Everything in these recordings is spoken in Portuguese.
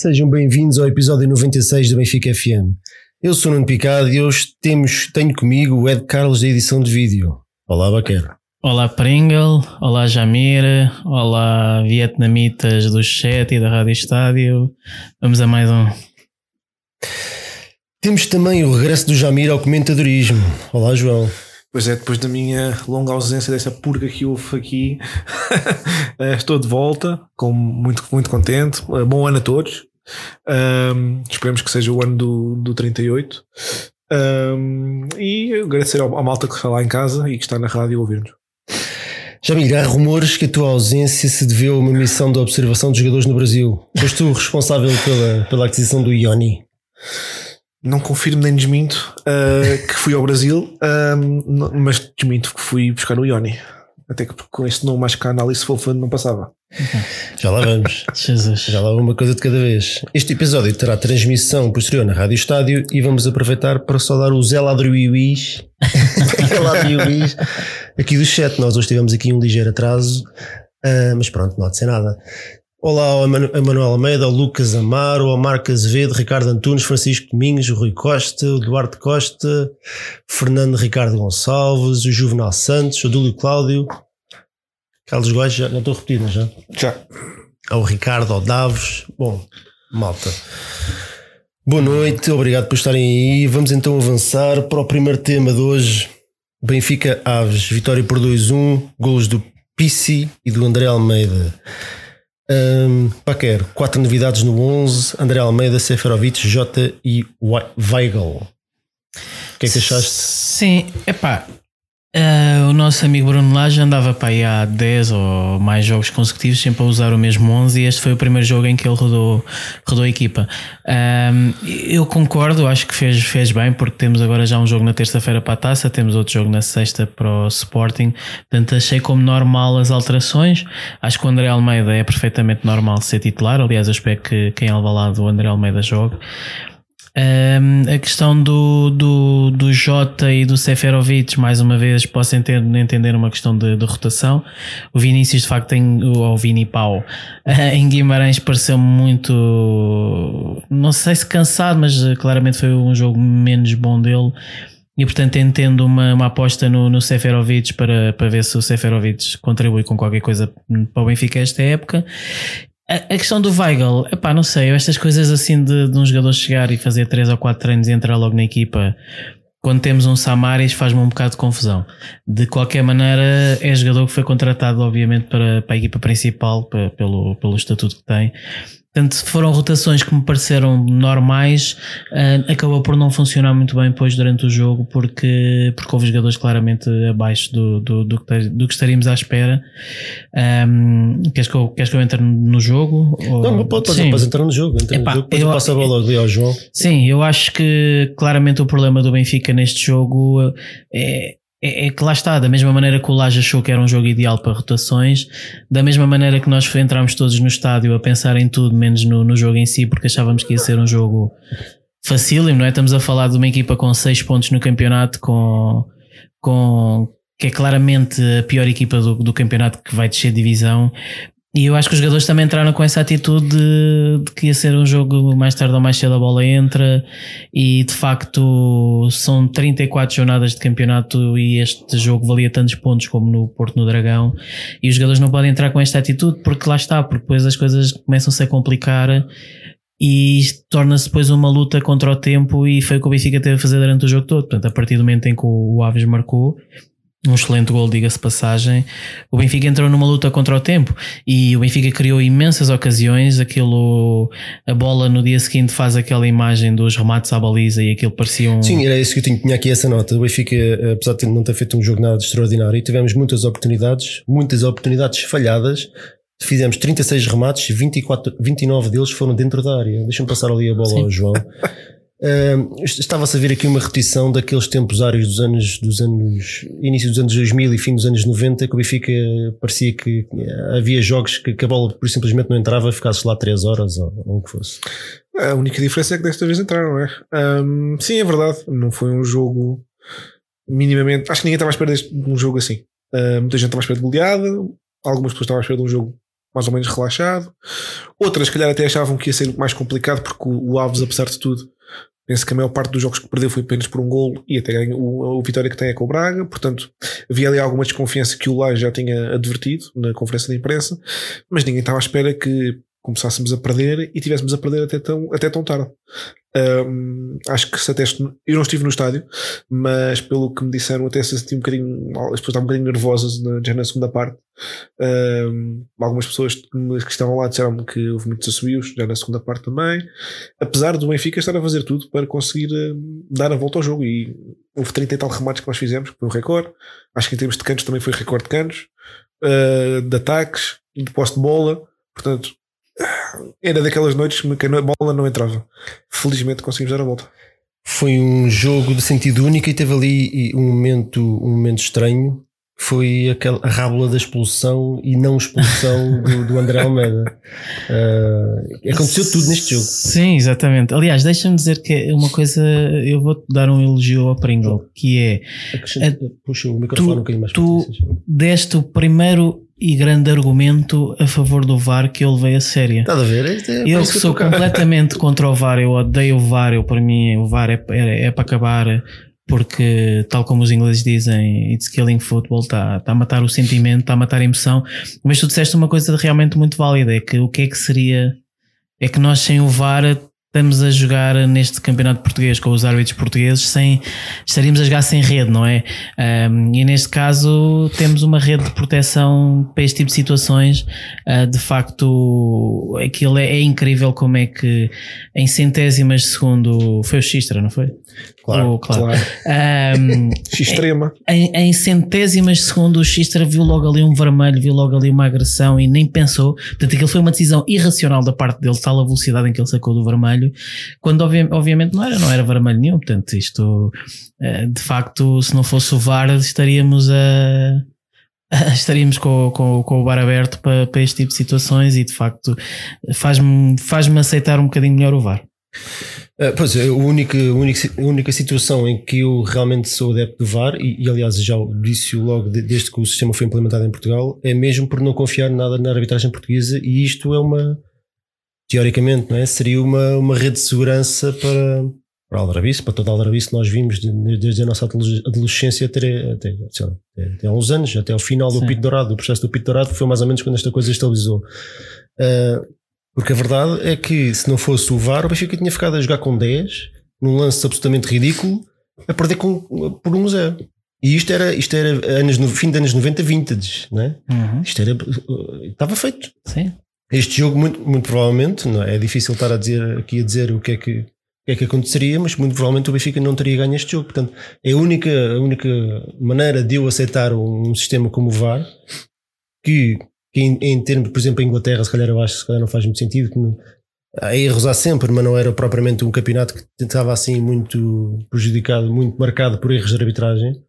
Sejam bem-vindos ao episódio 96 do Benfica FM. Eu sou Nuno Picado e hoje temos, tenho comigo o Ed Carlos da edição de vídeo. Olá, Baquer. Olá Pringle, olá Jamir, olá vietnamitas do chat e da Rádio Estádio. Vamos a mais um. Temos também o regresso do Jamir ao comentadorismo. Olá, João. Pois é, depois da minha longa ausência dessa purga que houve aqui, eh, estou de volta, com muito, muito contente. Eh, bom ano a todos. Um, esperemos que seja o ano do, do 38. Um, e agradecer à malta que está lá em casa e que está na rádio a ouvir-nos. Jamir, há rumores que a tua ausência se deveu a uma missão de observação de jogadores no Brasil. Foste tu responsável pela, pela aquisição do Ioni? Não confirmo nem desminto uh, que fui ao Brasil, mas desminto que fui buscar o Ioni. Até que com este nome acho que a análise fofa não passava. Já lá vamos. Jesus. Já lá uma coisa de cada vez. Este episódio terá transmissão posterior na Rádio Estádio e vamos aproveitar para saudar o Zé Ladruiuís aqui do chat. Nós hoje tivemos aqui um ligeiro atraso, uh, mas pronto, não há de ser nada. Olá ao Emanuel Almeida, ao Lucas Amaro, ao Marco Azevedo, Ricardo Antunes, Francisco Domingos, o Rui Costa, o Duarte Costa, Fernando Ricardo Gonçalves, o Juvenal Santos, o Dúlio Cláudio, Carlos Góes, já, já estou repetindo, já? Já. Ao Ricardo, ao Davos. Bom, malta. Boa noite, obrigado por estarem aí. Vamos então avançar para o primeiro tema de hoje. Benfica Aves, vitória por 2-1, golos do Pissi e do André Almeida. Um, Paquer, quatro novidades no 11: André Almeida, Seferovic, Jota e Weigl. O que é que achaste? Sim, é pá, Uh, o nosso amigo Bruno Lage andava para aí há 10 ou mais jogos consecutivos sempre a usar o mesmo 11 e este foi o primeiro jogo em que ele rodou, rodou a equipa. Uh, eu concordo, acho que fez, fez bem porque temos agora já um jogo na terça-feira para a taça, temos outro jogo na sexta para o Sporting, portanto achei como normal as alterações. Acho que o André Almeida é perfeitamente normal ser titular, aliás, eu espero que quem é o André Almeida jogue. Um, a questão do, do, do Jota e do Seferovic, mais uma vez, posso entender, uma questão de, de rotação. O Vinícius, de facto, tem, o Vini Pau em Guimarães pareceu muito, não sei se cansado, mas eh, claramente foi um jogo menos bom dele. E portanto entendo uma, uma aposta no, no Seferovic para, para ver se o Seferovic contribui com qualquer coisa para o Benfica esta época. A, questão do Weigl, epá, não sei, estas coisas assim de, de um jogador chegar e fazer 3 ou 4 treinos e entrar logo na equipa quando temos um Samaris faz-me um bocado de confusão. De qualquer maneira, é jogador que foi contratado, obviamente, para, para a equipa principal, para, pelo, pelo estatuto que tem. Portanto, foram rotações que me pareceram normais, uh, acabou por não funcionar muito bem depois durante o jogo, porque, porque houve jogadores claramente abaixo do, do, do, que, do que estaríamos à espera. Um, queres, que eu, queres que eu entre no jogo? Ou... Não, pode, pode, pode entrar no jogo. Entra Epá, no jogo depois eu, passo a bola ali ao João. Sim, eu acho que claramente o problema do Benfica neste jogo é é, é, que lá está, da mesma maneira que o Laje achou que era um jogo ideal para rotações, da mesma maneira que nós entramos todos no estádio a pensar em tudo menos no, no jogo em si, porque achávamos que ia ser um jogo facílimo, não é? Estamos a falar de uma equipa com 6 pontos no campeonato, com, com que é claramente a pior equipa do, do campeonato que vai descer divisão e eu acho que os jogadores também entraram com essa atitude de, de, que ia ser um jogo mais tarde ou mais cedo a bola entra e de facto são 34 jornadas de campeonato e este jogo valia tantos pontos como no Porto no Dragão e os jogadores não podem entrar com esta atitude porque lá está, porque depois as coisas começam-se a complicar e torna-se depois uma luta contra o tempo e foi o que o Benfica teve a fazer durante o jogo todo. Portanto, a partir do momento em que o Aves marcou, um excelente gol, diga-se passagem. O Benfica entrou numa luta contra o tempo e o Benfica criou imensas ocasiões. Aquilo, a bola no dia seguinte faz aquela imagem dos remates à baliza e aquilo parecia um. Sim, era isso que eu tinha, tinha aqui essa nota. O Benfica, apesar de não ter feito um jogo nada extraordinário, tivemos muitas oportunidades, muitas oportunidades falhadas. Fizemos 36 remates, 24, 29 deles foram dentro da área. Deixa-me passar ali a bola Sim. ao João. Uh, Estava-se a ver aqui uma repetição daqueles tempos áreos dos anos, dos anos, início dos anos 2000 e fim dos anos 90, que o Benfica parecia que havia jogos que, que a bola por simplesmente não entrava, ficasse lá 3 horas ou, ou o que fosse. A única diferença é que desta vez entraram, não é? Um, sim, é verdade. Não foi um jogo minimamente. Acho que ninguém estava à espera de um jogo assim. Uh, muita gente estava à espera de goleada, algumas pessoas estavam à espera de um jogo mais ou menos relaxado. Outras, se calhar, até achavam que ia ser mais complicado, porque o, Aves, apesar de tudo, penso que a maior parte dos jogos que perdeu foi apenas por um gol e até ganha, o, o vitória que tem é com o Braga. Portanto, havia ali alguma desconfiança que o Laje já tinha advertido na conferência de imprensa, mas ninguém estava à espera que começássemos a perder e tivéssemos a perder até tão, até tão tarde. Um, acho que se até eu não estive no estádio, mas pelo que me disseram, até se senti um bocadinho, as pessoas estavam um bocadinho nervosas na, já na segunda parte. Um, algumas pessoas que estavam lá disseram que houve muitos assobios já na segunda parte também. Apesar do Benfica estar a fazer tudo para conseguir dar a volta ao jogo, e houve 30 e tal remates que nós fizemos, que foi um recorde. Acho que em termos de cantos também foi recorde de cantos, uh, de ataques, de poste de bola. Portanto, era daquelas noites que a bola não entrava. Felizmente conseguimos dar a volta. Foi um jogo de sentido único e teve ali um momento, um momento estranho. Foi aquela a rábula da expulsão e não expulsão do, do André Almeida. Uh, aconteceu tudo neste jogo. Sim, exatamente. Aliás, deixa-me dizer que uma coisa, eu vou-te dar um elogio ao Pringle, que é. Puxa o microfone tu, um bocadinho mais Tu deste o primeiro e grande argumento a favor do VAR que eu levei a sério. Estás a ver? É eu sou completamente contra o VAR, eu odeio o VAR, eu para mim o VAR é, é, é para acabar porque tal como os ingleses dizem, it's killing football, está tá a matar o sentimento, está a matar a emoção, mas tu disseste uma coisa realmente muito válida, é que o que é que seria, é que nós sem o VAR estamos a jogar neste campeonato português com os árbitros portugueses sem estaríamos a jogar sem rede, não é? Um, e neste caso temos uma rede de proteção para este tipo de situações. Uh, de facto, aquilo é, é, incrível como é que em centésimas de segundo foi o Xistra, não foi? Claro, o, claro. claro. Um, Extrema. Em, em, centésimas de segundo o Xistra viu logo ali um vermelho, viu logo ali uma agressão e nem pensou. Portanto, aquilo foi uma decisão irracional da parte dele, tal a velocidade em que ele sacou do vermelho quando obviamente não era, não era vermelho nenhum. Portanto, isto eh, de facto, se não fosse o VAR, estaríamos a. estaríamos com, com, com o bar aberto para, para este tipo de situações e de facto faz-me faz aceitar um bocadinho melhor o VAR. Uh, pois é, a única, a, única, a única situação em que eu realmente sou adepto do VAR, e, e aliás já disse logo de, desde que o sistema foi implementado em Portugal, é mesmo por não confiar nada na arbitragem portuguesa, e isto é uma, teoricamente, não é? seria uma, uma rede de segurança para, para a Aldrabice, para toda a Aldrabice. Nós vimos desde a nossa adolescência até, até, até, até há uns anos, até ao final do Pito Dourado, o processo do Pito Dourado, foi mais ou menos quando esta coisa estabilizou. Uh, porque a verdade é que se não fosse o VAR, o Benfica tinha ficado a jogar com 10, num lance absolutamente ridículo, a perder com, por um zero. E isto era, isto era anos, no fim dos anos 90, vintage, não é? Uhum. Isto era, estava feito. Sim. Este jogo, muito, muito provavelmente, não é? é difícil estar a dizer, aqui a dizer o que é que, o que é que aconteceria, mas muito provavelmente o Benfica não teria ganho este jogo. Portanto, é a única, a única maneira de eu aceitar um, sistema como o VAR, que, que em, em, termos, por exemplo, a Inglaterra, se calhar eu acho que se calhar não faz muito sentido, que não, há erros há sempre, mas não era propriamente um campeonato que estava assim muito prejudicado, muito marcado por erros de arbitragem,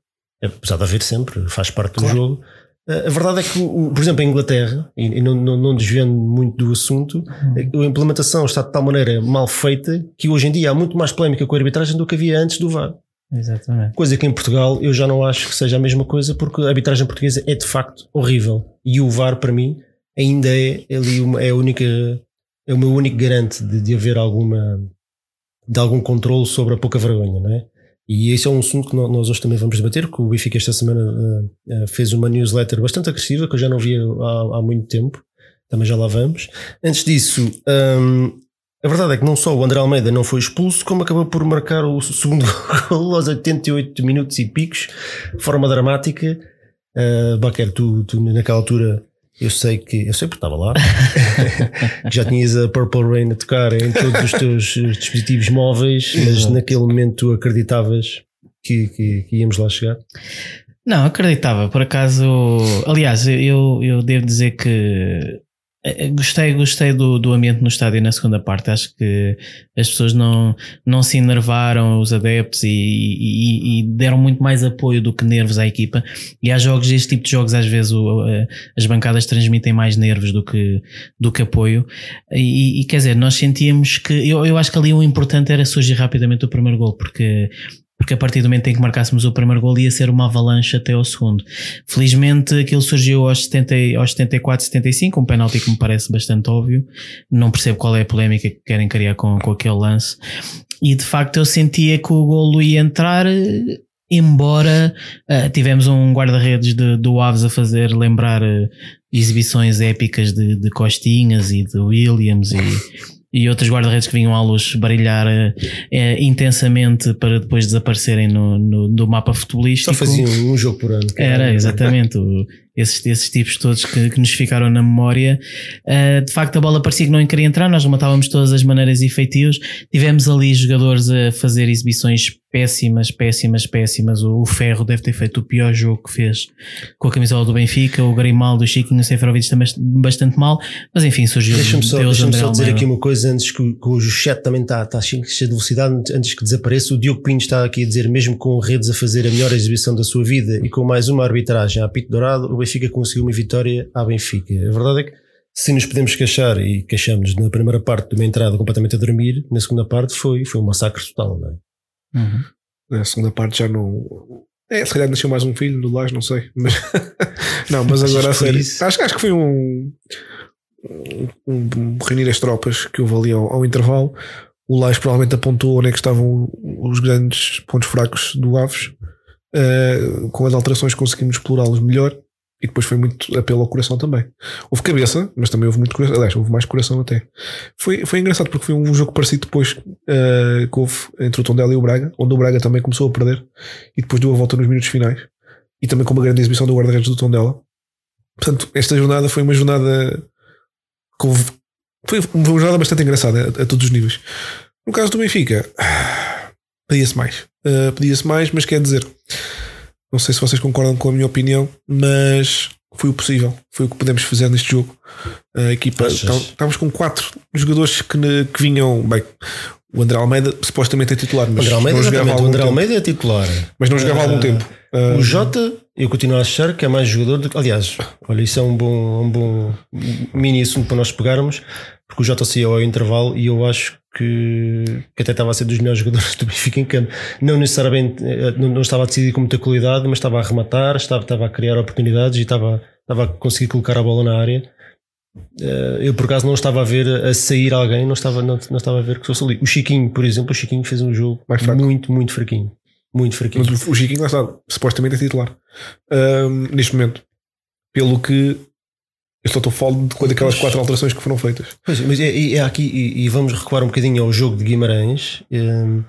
apesar de haver sempre, faz parte do jogo a verdade é que, por exemplo, em Inglaterra, e não, não, não desviando muito do assunto, uhum. a implementação está de tal maneira mal feita que hoje em dia há muito mais polémica com a arbitragem do que havia antes do VAR. Exatamente. Coisa que em Portugal eu já não acho que seja a mesma coisa, porque a arbitragem portuguesa é de facto horrível. E o VAR, para mim, ainda é, ali uma, é a única, é o meu único garante de, de haver alguma, de algum controle sobre a pouca vergonha, não é? E esse é um assunto que nós hoje também vamos debater, que o Benfica esta semana uh, uh, fez uma newsletter bastante agressiva, que eu já não via há, há muito tempo, também já lá vamos. Antes disso, um, a verdade é que não só o André Almeida não foi expulso, como acabou por marcar o segundo gol aos 88 minutos e picos, de forma dramática. Uh, Baquer, tu, tu naquela altura eu sei que, eu sei porque estava lá, já tinhas a Purple Rain a tocar em todos os teus eh, dispositivos móveis, mas naquele momento tu acreditavas que, que, que, íamos lá chegar? Não, acreditava, por acaso, aliás, eu, eu devo dizer que gostei, gostei do, do ambiente no estádio na segunda parte. Acho que as pessoas não, não se enervaram, os adeptos, e, e, e deram muito mais apoio do que nervos à equipa. E há jogos, este tipo de jogos, às vezes o, as bancadas transmitem mais nervos do que, do que apoio. E, e, quer dizer, nós sentíamos que eu, eu acho que ali o importante era surgir rapidamente o primeiro gol, porque porque a partir do momento em que marcássemos o primeiro gol ia ser uma avalanche até ao segundo. Felizmente aquilo surgiu aos, 70, aos 74, 75, um penalti que me parece bastante óbvio. Não percebo qual é a polémica que querem criar com, com aquele lance. E de facto eu sentia que o golo ia entrar embora uh, tivemos um guarda-redes do Aves a fazer lembrar uh, exibições épicas de, de, Costinhas e de Williams e, e outros guarda-redes que vinham à luz brilhar uh, intensamente para depois desaparecerem no, no, no mapa futebolístico. Só faziam um jogo por ano. Era, exatamente. O, esses, esses tipos todos que, que, nos ficaram na memória. Uh, de facto, a bola parecia que não queria entrar, nós rematávamos todas as maneiras e feitios. Tivemos ali jogadores a fazer exibições péssimas, péssimas, péssimas. O, o Ferro deve ter feito o pior jogo que fez com a camisola do Benfica. O Grimaldo, o Chiquinho, o Seferovic também bastante mal. Mas enfim, surgiu Deixa-me só, deixa só dizer aqui uma coisa antes que, que o chat também está, está cheio de velocidade, antes que desapareça. O Diogo Pinho está aqui a dizer, mesmo com redes a fazer a melhor exibição da sua vida e com mais uma arbitragem a apito dourado, Benfica conseguiu uma vitória à Benfica. A verdade é que se nos podemos queixar e queixamos na primeira parte de uma entrada completamente a dormir, na segunda parte foi, foi um massacre total, não é? Uhum. Na segunda parte já não. É, se calhar nasceu mais um filho do Lage, não sei. Mas... não, mas agora a sério. Acho, acho que foi um. Um, um reunir as tropas que houve ali ao, ao intervalo. O Lage provavelmente apontou onde é que estavam os grandes pontos fracos do Aves. Uh, com as alterações conseguimos explorá-los melhor e depois foi muito apelo ao coração também. Houve cabeça, mas também houve muito coração. Aliás, houve mais coração até. Foi, foi engraçado porque foi um jogo parecido depois uh, que houve entre o Tondela e o Braga, onde o Braga também começou a perder e depois deu a volta nos minutos finais. E também com uma grande exibição do guarda-redes do Tondela. Portanto, esta jornada foi uma jornada. Com, foi uma jornada bastante engraçada a, a todos os níveis. No caso do Benfica, pedia-se mais. Uh, pedia-se mais, mas quer dizer não sei se vocês concordam com a minha opinião, mas foi o possível, foi o que podemos fazer neste jogo. A equipa, estávamos com quatro jogadores que, que vinham, bem, o André Almeida supostamente é titular, mas André Almeida, não jogava o André Almeida é titular, mas não jogava há algum ah, tempo. Uh, o Jota, eu continuo a achar que é mais jogador do que. Aliás, olha, isso é um bom, um bom mini assunto para nós pegarmos, porque o Jota saiu ao intervalo e eu acho que, que até estava a ser dos melhores jogadores do Benfica em campo. Não necessariamente, eh, não, não estava a decidir com muita qualidade, mas estava a rematar, estava, estava a criar oportunidades e estava, estava a conseguir colocar a bola na área. Eh, eu por acaso não estava a ver a sair alguém, não estava, não, não estava a ver que fosse ali. O Chiquinho, por exemplo, o Chiquinho fez um jogo muito, muito fraquinho. Muito fraquinho. Mas o Chiquinho lá está, supostamente é titular. Um, neste momento. Pelo que eu só estou falando de daquelas quatro alterações que foram feitas. Pois, mas é, é aqui, e, e, vamos recuar um bocadinho ao jogo de Guimarães. Um,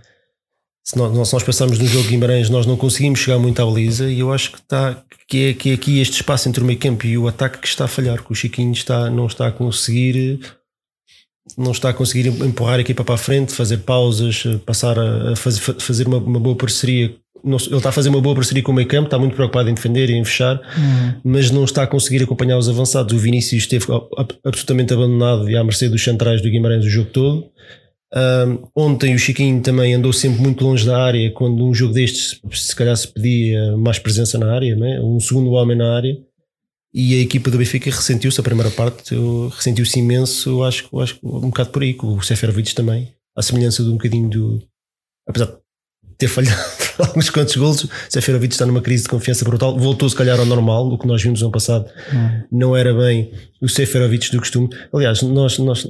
se nós, se nós pensarmos no jogo de Guimarães, nós não conseguimos chegar muito à baliza, e eu acho que, está, que, é, que é aqui este espaço entre o meio campo e o ataque que está a falhar, que o Chiquinho está, não está a conseguir. Não está a conseguir empurrar a equipa para a frente, fazer pausas, passar a fazer, fazer uma, uma boa parceria ele está a fazer uma boa parceria com o meio campo, está muito preocupado em defender e em fechar, uhum. mas não está a conseguir acompanhar os avançados. O Vinícius esteve absolutamente abandonado e à mercê dos centrais do Guimarães o jogo todo. Um, ontem o Chiquinho também andou sempre muito longe da área, quando um jogo destes se calhar se pedia mais presença na área, né? um segundo homem na área. E a equipa do Benfica ressentiu-se a primeira parte, ressentiu-se imenso, acho, acho um bocado por aí, com o Seferovic também, a semelhança de um bocadinho do. Apesar de ter falhado alguns quantos golos. Seferovic está numa crise de confiança brutal. Voltou, se calhar, ao normal. O que nós vimos no ano passado hum. não era bem o Seferovic do costume. Aliás, nós, nós,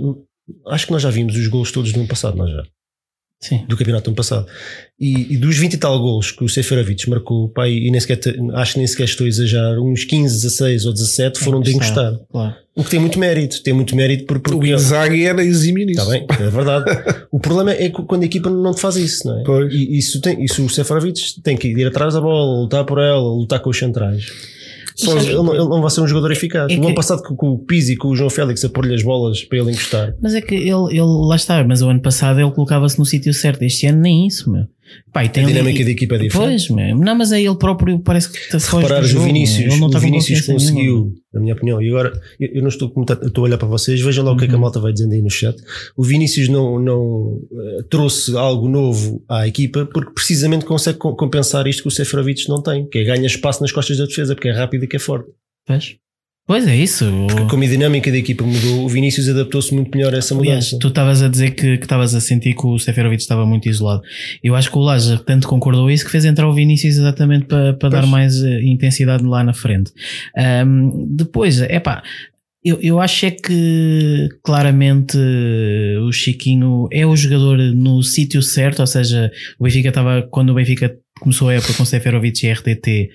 acho que nós já vimos os golos todos do ano passado, nós já. Sim. do campeonato do ano passado. E, e, dos 20 e tal gols que o Seferovic marcou, pai, e nem sequer, acho que nem sequer estou a exagerar, uns 15, 16 ou 17 foram de encostar. Claro. O que tem muito mérito, tem muito mérito por, porque. O Inzaghi era exímio nisso. Está bem, é verdade. o problema é quando a equipa não te faz isso, não é? Pois. E isso, tem, isso o Seferovic tem que ir atrás da bola, lutar por ela, lutar com os centrais. Só, ele, não, ele, não vai ser um jogador eficaz. É o ano passado com, o Pizzi e com o João Félix a pôr-lhe as bolas para ele encostar. Mas é que ele, ele lá está, mas o ano passado ele colocava-se no sítio certo. Este ano nem isso, meu. Tem a dinâmica ali... da equipa é diferente. Pois, meu. não, mas é ele próprio parece que está Se reparares, o Vinícius, o Vinícius conseguiu, na minha opinião, e agora eu, eu não estou, estou a olhar para vocês, vejam lá uhum. o que é que a uhum. malta vai dizendo aí no chat. O Vinícius não, não uh, trouxe algo novo à equipa porque precisamente consegue compensar isto que o Seferovic não tem, que é ganha espaço nas costas da defesa, porque é rápido e que é forte. Pois. Pois é isso. Como a dinâmica da equipa mudou, o Vinícius adaptou-se muito melhor a essa Aliás, mudança. tu estavas a dizer que que estavas a sentir que o Seferovic estava muito isolado. Eu acho que o Laja tanto concordou isso que fez entrar o Vinícius exatamente para, para dar mais eh, intensidade lá na frente. Ahm, depois, é pá. Eu, eu acho é que claramente o Chiquinho é o jogador no sítio certo, ou seja, o Benfica estava, quando o Benfica começou a época com Seferovic e RDT,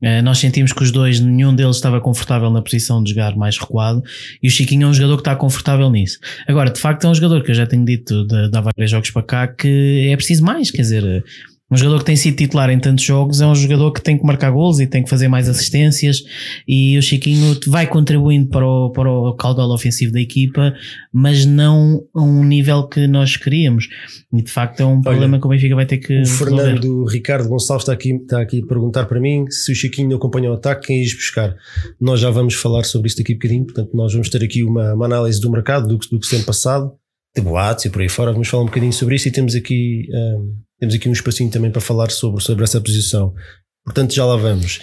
eh, nós sentimos que os dois, nenhum deles estava confortável na posição de jogar mais recuado e o Chiquinho é um jogador que está confortável nisso. Agora, de facto, é um jogador que eu já tenho dito de, de há vários jogos para cá que é preciso mais, quer dizer, um jogador que tem sido titular em tantos jogos é um jogador que tem que marcar gols e tem que fazer mais assistências e o Chiquinho vai contribuindo para o, para o caudal ofensivo da equipa, mas não a um nível que nós queríamos. E de facto é um problema que o Benfica vai ter que O resolver. Fernando Ricardo Gonçalves está aqui, está aqui a perguntar para mim se o Chiquinho não acompanha o ataque, quem ires buscar. Nós já vamos falar sobre isto aqui um bocadinho, portanto, nós vamos ter aqui uma, uma análise do mercado, do, que- do que se tem passado, de boatos e por aí fora. Vamos falar um bocadinho sobre isso e temos aqui, hum, temos aqui um espacinho também para falar sobre, sobre essa posição. Portanto, já lá vamos.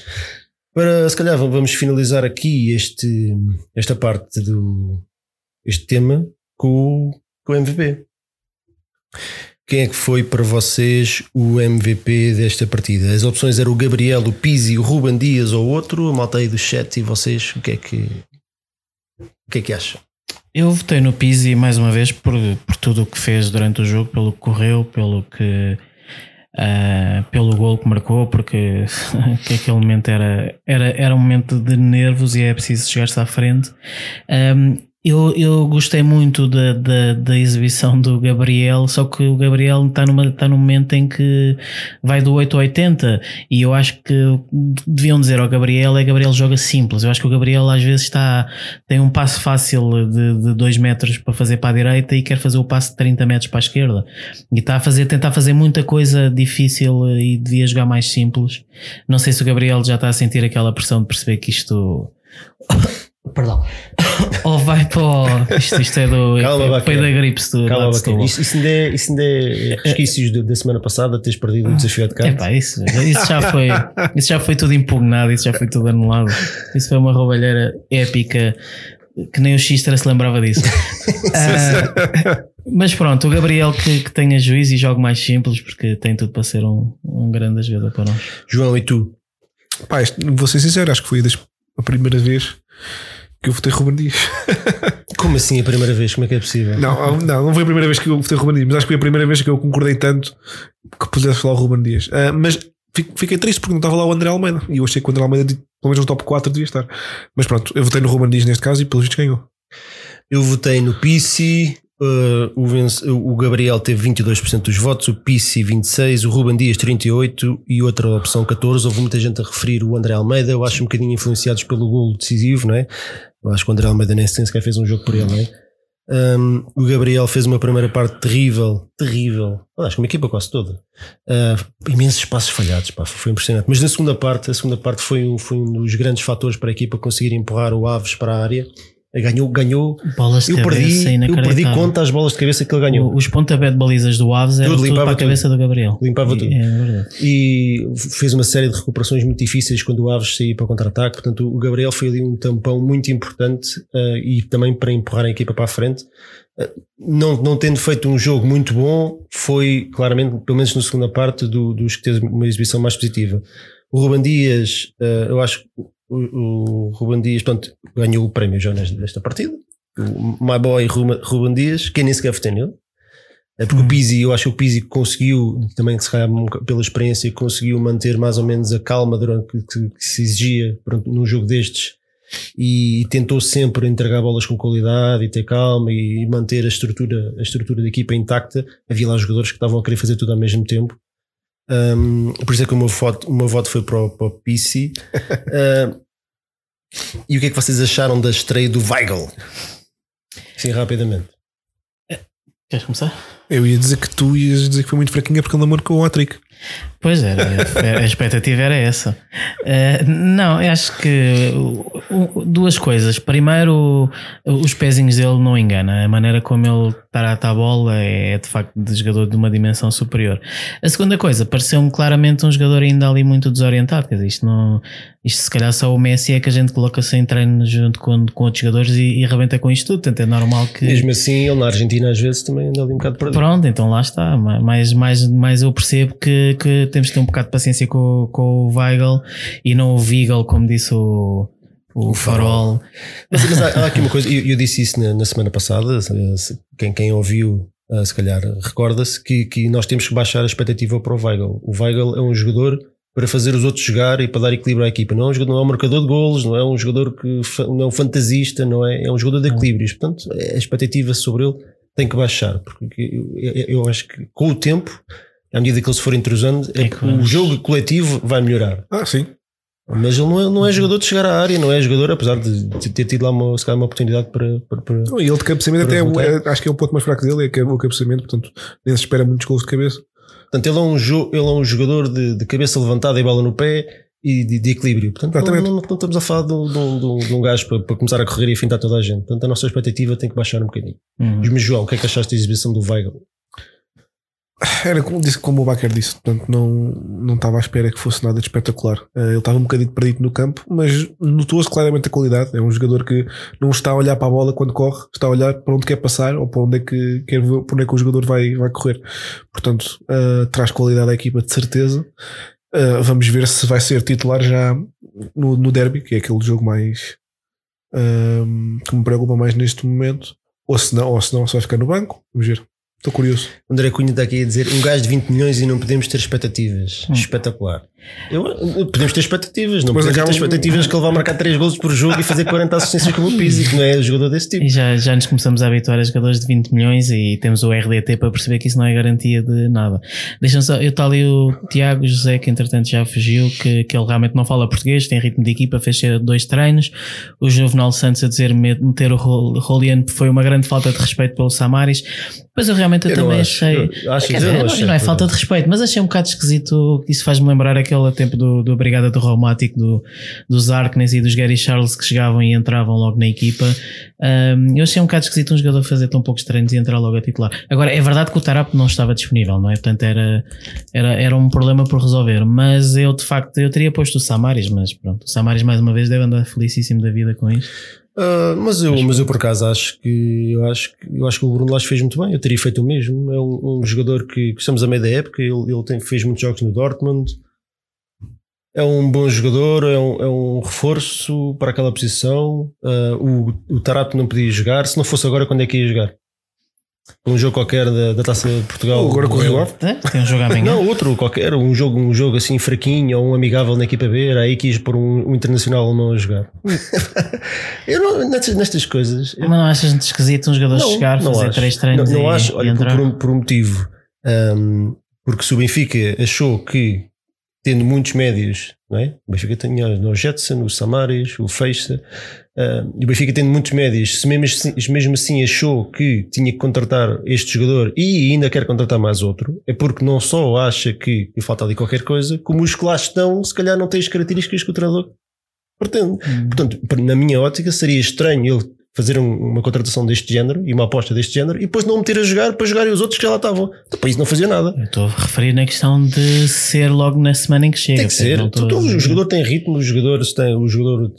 Para, se calhar, vamos finalizar aqui este, esta parte do este tema com, com o MVP. Quem é que foi para vocês o MVP desta partida? As opções eram o Gabriel, o Pizzi, o Ruben Dias ou outro. A malta aí do chat e vocês, o que é que, o que, é que acham? Eu votei no Pizzi mais uma vez por, por tudo o que fez durante o jogo, pelo que correu, pelo que ah, pelo gol que marcou, porque que aquele momento era, era, era um momento de nervos e é preciso chegar-se à frente. Ahm, eu, eu gostei muito da, da, da exibição do Gabriel, só que o Gabriel está, numa, está num momento em que vai do 8 ao 80 e eu acho que deviam dizer ao Gabriel é Gabriel joga simples. Eu acho que o Gabriel às vezes está tem um passo fácil de 2 metros para fazer para a direita e quer fazer o passo de 30 metros para a esquerda e está a fazer, tentar fazer muita coisa difícil e devia jogar mais simples. Não sei se o Gabriel já está a sentir aquela pressão de perceber que isto Perdão. Ou vai para o. Isto, isto é do. Calma, foi da gripe se tu Calma. Setúbal. Isso, isso, ainda é, isso ainda é resquícios da semana passada, teres perdido o desafio de É carta. pá, isso, isso, já foi, isso já foi tudo impugnado, isso já foi tudo anulado. Isso foi uma roubalheira épica que nem o Xistra se lembrava disso. Ah, mas pronto, o Gabriel que, que tenha juízo e jogue mais simples porque tem tudo para ser um, um grande jogador para nós. João, e tu? Pá, isto, vou ser sincero, acho que foi a primeira vez que eu votei Ruben Dias. Como assim a primeira vez? Como é que é possível? Não, não, não foi a primeira vez que eu votei Ruben Dias, mas acho que foi a primeira vez que eu concordei tanto que pudesse falar o Ruben Dias. Ah, mas fiquei triste porque não estava lá o André Almeida e eu achei que o André Almeida, pelo menos no top 4, devia estar. Mas pronto, eu votei no Ruben Dias neste caso e pelo visto ganhou. Eu votei no Pissi, uh, o, o Gabriel teve 22% dos votos, o Pissi 26%, o Ruben Dias 38% e outra opção 14%. Houve muita gente a referir o André Almeida, eu acho um bocadinho influenciados pelo golo decisivo, não é? Eu acho que o André Almeida nem sequer fez um jogo por ele, não é? Um, o Gabriel fez uma primeira parte terrível, terrível. Acho que uma equipa quase toda. Uh, imensos passos falhados, pá, foi impressionante. Mas na segunda parte, a segunda parte foi, foi um dos grandes fatores para a equipa conseguir empurrar o Aves para a área. Ganhou, ganhou. Bolas de Eu cabeça perdi, eu perdi conta às bolas de cabeça que ele ganhou. O- Os pontapé de balizas do Aves eram Tudo, tudo, limpava para a tudo. cabeça do Gabriel. Limpava E- tudo. É verdade. E fez uma série de recuperações muito difíceis quando o Aves saía para o contra-ataque. Portanto, o Gabriel foi ali um tampão muito importante eh, e também para empurrar a equipa para a frente. Eh, não, não tendo feito um jogo muito bom, foi claramente, pelo menos na segunda parte, do- dos que teve uma exibição mais positiva. O Ruben Dias, eh, eu acho que o, o Ruben Dias, portanto, ganhou o prémio nesta desta partida. O My Boy Ruben, Dias, quem nem sequer votei nele. É porque o Pizzi, eu acho que o Pizzi conseguiu, também se calhar pela experiência, conseguiu manter mais ou menos a calma durante que, que- se exigia pronto, num jogo destes e, tentou sempre entregar bolas com qualidade e ter calma e, manter a estrutura, a estrutura da equipa intacta. Havia lá jogadores que estavam a querer fazer tudo ao mesmo tempo. Um, por isso é que o meu voto, o meu voto foi para o, para o Pizzi. Uh, e o que é que vocês acharam da estreia do Weigl? Sim, rapidamente. Queres começar? Eu ia dizer que tu ias dizer que foi muito fraquinha porque ele não marcou o hat-trick. Pois era, a expectativa era essa. Uh, não, acho que duas coisas. Primeiro, os pezinhos dele não engana. A maneira como ele trata a bola é de facto de jogador de uma dimensão superior. A segunda coisa, pareceu-me claramente um jogador ainda ali muito desorientado. Quer dizer, isto, não, isto se calhar só o Messi é que a gente coloca sem treino junto com, com outros jogadores e, e arrebenta com isto tudo. Portanto, é normal que. Mesmo assim, ele na Argentina às vezes também anda ali um bocado perdido. Pronto, então lá está. Mais, mais, mais eu percebo que, que temos que ter um bocado de paciência com, com o Weigl e não o Weigl, como disse o, o, o farol. Mas, mas há, há, aqui uma coisa, eu, eu disse isso na, na, semana passada, quem, quem ouviu, uh, se calhar recorda-se, que, que nós temos que baixar a expectativa para o Weigl. O Weigl é um jogador para fazer os outros jogar e para dar equilíbrio à equipa. Não é um, jogador, não é um marcador de golos, não é um jogador que não é um fantasista, não é, é um jogador de equilíbrios. Portanto, a expectativa sobre ele tem que baixar, porque eu, eu, eu acho que com o tempo à medida que ele se for entrosando, é, é o jogo coletivo vai melhorar. Ah, sim. Mas ele não é, não é jogador de chegar à área, não é jogador, apesar de ter tido lá uma, uma oportunidade para. para, para não, e ele de cabeceamento até é, acho que é o ponto mais fraco dele, é que é o cabeceamento, portanto, nem se espera muitos gols de cabeça. Portanto, ele é um, jo ele é um jogador de, de cabeça levantada e bola no pé e de, de equilíbrio. Portanto, não, não, não, estamos a falar de, de, de, de um gajo para, para, começar a correr e afintar toda a gente. Portanto, a nossa expectativa tem que baixar um bocadinho. Uhum. Mas, João, o que é que achaste da exibição do Weigl? Era como, disse, como o Baker disse, portanto não, não estava à espera que fosse nada de espetacular. Eh, ele estava um bocadinho perdido no campo, mas notou-se claramente a qualidade. É um jogador que não está a olhar para a bola quando corre, está a olhar para onde quer passar ou para onde é que, quer, para onde é que o jogador vai, vai correr. Portanto, uh, traz qualidade à equipa de certeza. Uh, vamos ver se vai ser titular já no, no derby, que é aquele jogo mais uh, que me preocupa mais neste momento, ou se não, ou se não, só ficar no banco. Vamos ver. Estou curioso. O André Cunha está aqui a dizer um gajo de 20 milhões e não podemos ter expectativas. Hum. Espetacular. Eu, podemos ter expectativas, não podemos ter expectativas que ele vai marcar 3 gols por jogo e fazer 40 assistências como o Pizzi, que não é jogador desse tipo. E já, já nos começamos a habituar a jogadores de 20 milhões e temos o RDT para perceber que isso não é garantia de nada. Deixa-me só, eu está ali o Tiago José, que entretanto já fugiu, que, que ele realmente não fala português, tem ritmo de equipa, fez dois treinos. O Juvenal Santos a dizer meter o Rolian foi uma grande falta de respeito pelo Samaris. Mas eu realmente eu, eu também acho, achei. Eu, acho dizer, não, não, é falta de respeito, mas achei um bocado esquisito. Isso faz-me lembrar aquele tempo do, do Brigada do Reumático, do, dos Arkness e dos Gary Charles que chegavam e entravam logo na equipa. Um, eu achei um bocado esquisito um jogador fazer tão poucos treinos e entrar logo a titular. Agora, é verdade que o Tarap não estava disponível, não é? Portanto, era, era, era um problema por resolver. Mas eu, de facto, eu teria posto o Samaris, mas pronto, o Samaris mais uma vez deve andar felicíssimo da vida com isto. Uh, mas, eu, mas eu por acaso acho que eu acho, eu acho que o Bruno Lage fez muito bem. Eu teria feito o mesmo. É um, um jogador que, que estamos a meio da época. Ele, ele tem, fez muitos jogos no Dortmund. É um bom jogador, é um, é um reforço para aquela posição. Uh, o, o Tarato não podia jogar. Se não fosse agora, quando é que ia jogar? um jogo qualquer da, da Taça de Portugal. Oh, agora com o Rio Ave? Tem um jogo amanhã. Não, outro qualquer, um jogo, um jogo assim fraquinho ou um amigável na equipa B, era aí quis pôr um, um internacional não a jogar. eu não, nestas, nestas coisas. Mas não achas esquisito um jogador não, chegar, não fazer acho. três treinos não, não e, acho, olha, por, por, um, por um motivo. Um, porque se o Benfica achou que tendo muitos médios, não é? O Benfica tinha o Jetson, o Samaris, o Feixa, uh, e o Benfica tendo muitos médios, se mesmo, assim, mesmo assim achou que tinha que contratar este jogador e ainda quer contratar mais outro, é porque não só acha que, que falta ali qualquer coisa, como os que lá estão, se calhar não têm as características que o treinador pretende. Hum. Portanto, na minha ótica, seria estranho ele fazer um, uma contratação deste género e uma aposta deste género e depois não meter a jogar para jogarem os outros que já lá estavam. Depois isso não fazia nada. Eu estou a referir na questão de ser logo na semana em que chega. Tem que ser. Estou... o jogador tem ritmo, o jogador, tem, o jogador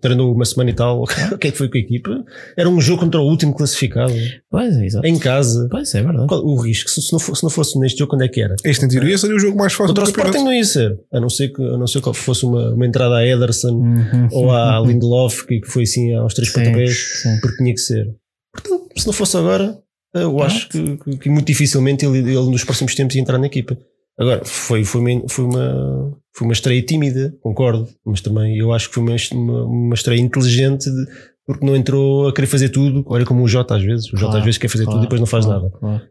treinou uma semana e tal. o que é que foi com a equipa? Era um jogo contra o último classificado. Pois é, exato. Em casa. Pois é, verdade. Qual, o risco, se, se, não fosse, se não fosse neste jogo, quando é que era? Este em teoria seria o jogo mais fácil Contra o Sporting não ia ser. A não ser que, a não ser que fosse uma, uma entrada a Ederson uhum. ou a Lindelof, que foi assim aos três pontapés, porque tinha que ser ser. Portanto, se não fosse agora, eu acho que, que, muito dificilmente ele, ele nos próximos tempos ia entrar na equipa. Agora, foi, foi, uma, foi, uma, foi uma estreia tímida, concordo, mas também eu acho que foi uma, uma, uma estreia inteligente de, porque não entrou a querer fazer tudo. Olha como o Jota às vezes, o Jota claro, às vezes quer fazer claro, tudo e depois não faz claro, nada.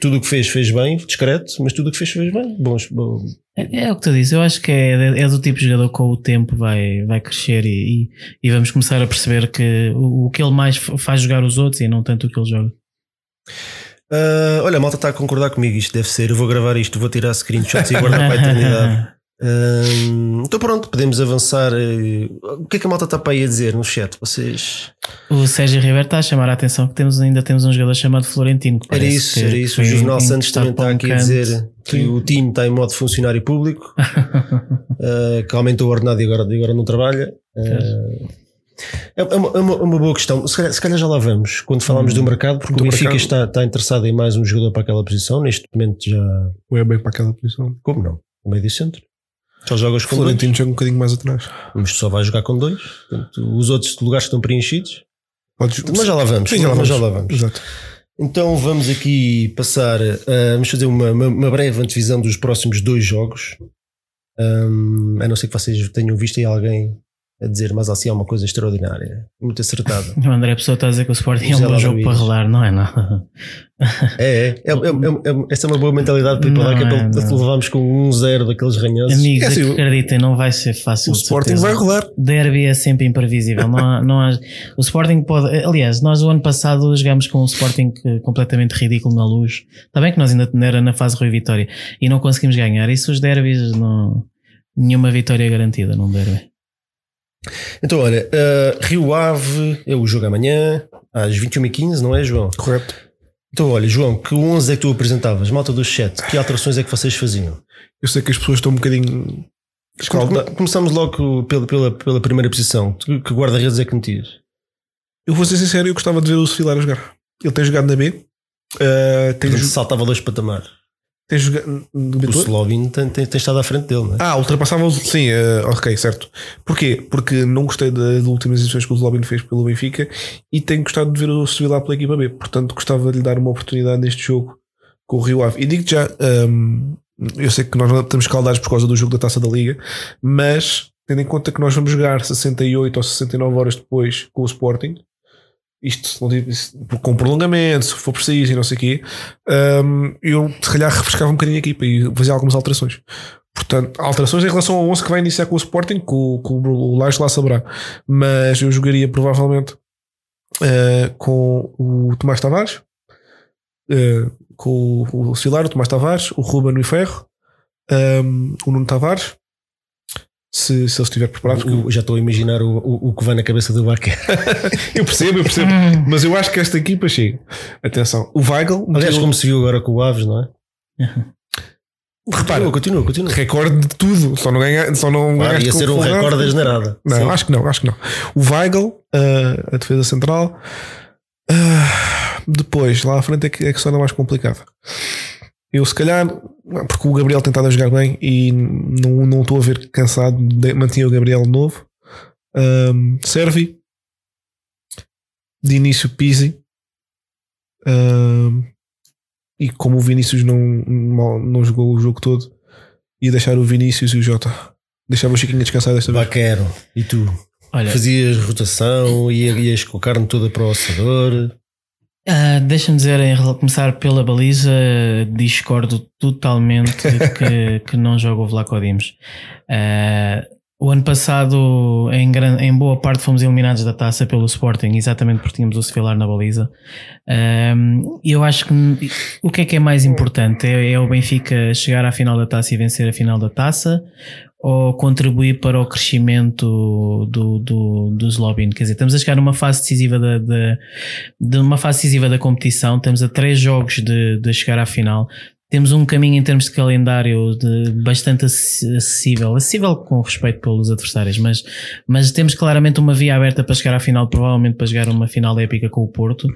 Tudo o que fez, fez bem, discreto, mas tudo o que fez, fez bem. Bons, bom. é, é, o que tu dizes, eu acho que é, é do tipo de jogador que com o tempo vai, vai crescer e, e, e vamos começar a perceber que o, o, que ele mais faz jogar os outros e não tanto o que ele joga. Uh, olha, a malta está a concordar comigo. Isto deve ser. Eu vou gravar isto, vou tirar screenshots e guardar para a eternidade. Uh, então pronto, podemos avançar. O que é que a malta está para aí a dizer no chat? Vocês. O Sérgio Ribeiro está a chamar a atenção que temos, ainda temos um jogador chamado Florentino. Era isso, era isso. O Jornal Santos também está aqui a dizer que o time está em modo funcionário público, uh, que aumentou o ordenado e agora, e agora não trabalha. Uh, é, é, uma, é, uma, boa questão. Se calhar, se calhar, já lá vamos quando falamos hum, do mercado, porque do o Benfica mercado. Está, está interessado em mais um jogador para aquela posição. Neste momento já. Ou é bem para aquela posição? Como não? O meio centro. Só jogas com Florentino joga um bocadinho mais atrás. Mas só vai jogar com dois. Portanto, os outros lugares estão preenchidos. Podes... Mas já lá vamos. Sim, já lá vamos. Já lá vamos. Exato. Então vamos aqui passar. Uh, vamos fazer uma, uma, uma, breve antevisão dos próximos dois jogos. Um, a não ser que vocês tenham visto aí alguém a dizer, mas assim é uma coisa extraordinária, muito acertada. O André Pessoa está a dizer que o Sporting é um bom jogo para rolar, não é? Não. É, é, é, é, essa é uma boa mentalidade para ir para lá, que é para levarmos com 1-0 daqueles ranhosos. Amigos, é assim, acreditem, não vai ser fácil. O Sporting vai rolar. Derby é sempre imprevisível. não há, não há, o Sporting pode. Aliás, nós o ano passado jogámos com um Sporting completamente ridículo na luz. Está bem que nós ainda era na fase Rui Vitória e não conseguimos ganhar. Isso os derbys não. Nenhuma vitória garantida num derby. Então, olha, uh, Rio Ave é o jogo amanhã, às 21h15, não é, João? Correto. Então, olha, João, que 11 é que tu apresentavas? Malta do chat, que alterações é que vocês faziam? Eu sei que as pessoas estão um bocadinho. Come, começamos logo pela, pela, pela primeira posição. Que guarda-redes é que metias? Eu vou ser sincero, eu gostava de ver o Sefilar a jogar. Ele tem jogado na B. Uh, tem saltava dois patamares. Tem jogado, o Slovin tem, tem, tem, estado à frente dele, não é? Ah, ultrapassava Sim, uh, ok, certo. Porquê? Porque não gostei das últimas edições que o Slovin fez pelo Benfica e tenho gostado de ver o Sevilla pela equipa B. Portanto, gostava de lhe dar uma oportunidade neste jogo com o Rio Ave. E digo já, um, eu sei que nós não estamos caldados por causa do jogo da taça da Liga, mas tendo em conta que nós vamos jogar 68 ou 69 horas depois com o Sporting, isto com prolongamento, se for preciso e não sei o quê, um, eu se calhar refrescava um bocadinho a equipa e fazia algumas alterações. Portanto, alterações em relação ao 11 que vai iniciar com o Sporting, com o Lage lá saberá. Mas eu jogaria provavelmente uh, com o Tomás Tavares, uh, com o, o Silar, o Tomás Tavares, o Ruben e Ferro, um, o Nuno Tavares, se, se ele estiver preparado. O, já estou a imaginar o, o, o, que vai na cabeça do Baquer. eu percebo, eu percebo. mas eu acho que esta equipa chega. Atenção, o Weigl. Aliás, como se viu agora com o Aves, não é? Repara, continua, continua. Recorde de tudo, só não ganha, só não ah, ia ser um recorde da generada. Não, Sim. acho que não, acho que não. O Weigl, uh, a defesa central. Uh, depois, lá à frente é que, é que se mais complicado. Eu, se calhar, porque o Gabriel tentado jogar bem e não, não estou a ver cansado, mantinha o Gabriel novo. Um, Servi, de início Pisi, um, e como o Vinícius não, não, não jogou o jogo todo, ia deixar o Vinícius e o Jota. Deixava o Chiquinho descansar desta vez. Vaquero, e tu? Olha, Fazias rotação, ias com a carne toda para o assador. Uh, Deixa-me dizer, em começar pela baliza, discordo totalmente que, que não joga o Vlaco Dimos. Uh, o ano passado, em, grande, em boa parte, fomos eliminados da taça pelo Sporting, exatamente porque tínhamos o Sevilar na baliza. E eu acho que o que é que é mais importante? É, é o Benfica chegar à final da taça e vencer a final da taça, ou contribuir para o crescimento do, do, do. Quer dizer, estamos a chegar numa fase decisiva da, de, uma fase decisiva da competição, estamos a três jogos de, de chegar à final. Temos um caminho em termos de calendário de bastante acessível, acessível com respeito pelos adversários, mas, mas temos claramente uma via aberta para chegar à final, provavelmente para jogar uma final épica com o Porto.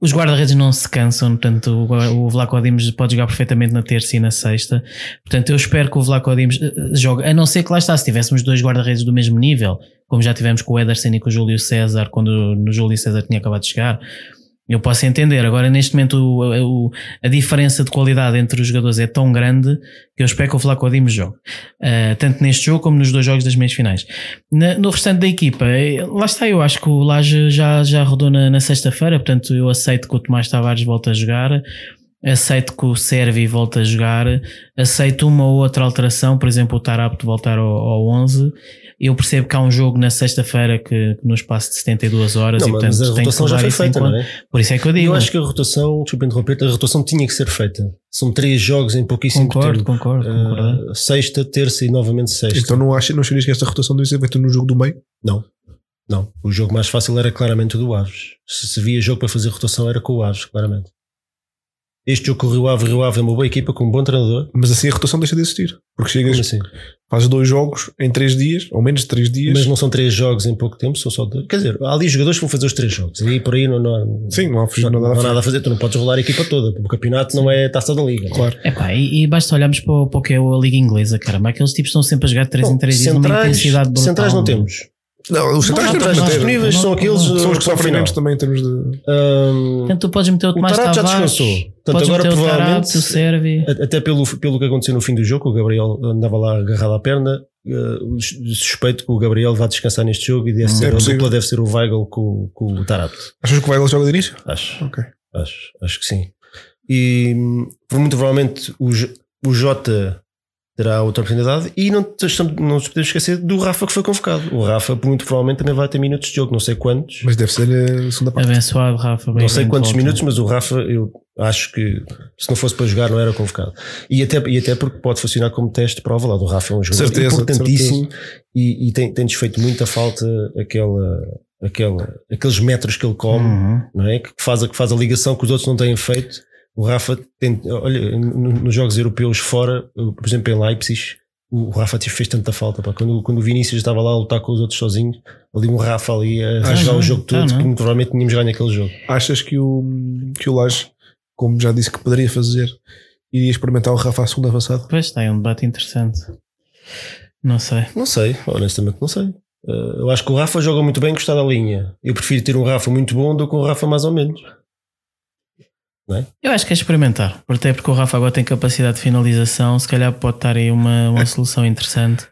Os guarda-redes não se cansam, portanto, o Vlaco Dimos pode jogar perfeitamente na terça e na sexta. Portanto, eu espero que o Vlaco Dimos eh, eh, jogue, a não ser que lá está, se tivéssemos dois guarda-redes do mesmo nível, como já tivemos com o Ederson e com o Júlio César, quando no Júlio César tinha acabado de chegar, eu posso entender. Agora, neste momento, o, o, a diferença de qualidade entre os jogadores é tão grande que eu espero que o Flaco Dimos jogue. Uh, tanto neste jogo como nos dois jogos das meias finais. Na, no restante da equipa, eh, lá está, eu acho que o Laje já, já rodou na, na sexta-feira, portanto, eu aceito que o Tomás Tavares volte a jogar. Aceito que o Servi volte a jogar, aceito uma ou outra alteração, por exemplo, o Tarapto voltar ao, ao 11 Eu percebo que há um jogo na sexta-feira que, que no espaço de 72 horas Não, e mas portanto a tem que rotação já foi feita, não é? Por isso é que eu digo. Eu acho que a rotação, desculpa interromper, a rotação tinha que ser feita. São três jogos em pouquíssimo concordo, tempo. concordo, concordo. Uh, sexta, terça e novamente sexta. Então não, achas, não acharias que esta rotação devia ser feita no jogo do meio? Não. Não. O jogo mais fácil era claramente o do Aves. Se, se havia jogo para fazer rotação era com o Aves, claramente. Este jogo com o Rio Ave, Rio Ave é uma boa equipa com um bom treinador. Mas assim a rotação deixa de existir. Porque chegas, assim? fazes dois jogos em três dias, ou menos de três dias. Mas não são três jogos em pouco tempo, são só dois. Quer dizer, há ali jogadores que vão fazer os três jogos. E aí por aí não, não, há- Sim, não há, não, não, não há nada a fazer. Tu não podes rolar a equipa toda. porque O campeonato não é taça da liga. Claro. Epá, e, e basta olharmos para, o- para o que é a Liga Inglesa, caramba. Aqueles tipos estão sempre a jogar 3 Bom, em 3 dias numa intensidade brutal. centrais não temos. Não, os centrais Não, temos disponíveis não, são aqueles não. uh, São os que o sofrem menos também em termos de. Um, Portanto, tu podes meter o O Tomás Tarap já Tavares, descansou. Portanto, agora meter o provavelmente- Tarap, o Servi. A- Até pelo, pelo que aconteceu no fim do jogo, o Gabriel andava lá agarrado à perna. uh, suspeito que o Gabriel vai descansar neste jogo e deve Hum. ser, É a dupla deve ser o Weigl com, com o Tarap. Achas que o Weigl joga de início? Acho, Ok. acho, acho que sim. E hum, muito provavelmente o, J- o Jota terá outra oportunidade e não, não nos podemos esquecer do Rafa que foi convocado. O Rafa muito provavelmente também vai ter minutos de jogo, não sei quantos. Mas deve ser a segunda parte. Abençoado, Rafa. Não sei quantos volta. minutos, mas o Rafa, eu acho que se não fosse para jogar, não era convocado. E até, e até porque pode funcionar como teste de prova lá do Rafa, é um jogador Certeza, importantíssimo e, e tem, tem desfeito muita falta aquela, aquela, aqueles metros que ele come, Uhum. não é? Que faz, a, que faz a ligação que os outros não têm feito. O Rafa tem, olha, no- nos jogos europeus fora, por exemplo, em Leipzig, o Rafa te fez tanta falta. Pá. Quando, quando o Vinícius estava lá a lutar com os outros sozinhos, ali um Rafa ali a Ah, jogar não, o jogo todo, não. que muito provavelmente tínhamos ganho aquele jogo. Achas que o, que o Laje, como já disse que poderia fazer, iria experimentar o Rafa à segunda avançada? Pois está aí um debate interessante. Não sei. Não sei, honestamente não sei. Uh, eu acho que o Rafa joga muito bem encostado à linha. Eu prefiro ter um Rafa muito bom do que um Rafa mais ou menos. Eu acho que é experimentar. Até porque o Rafa agora tem capacidade de finalização. Se calhar pode estar aí uma, uma solução interessante.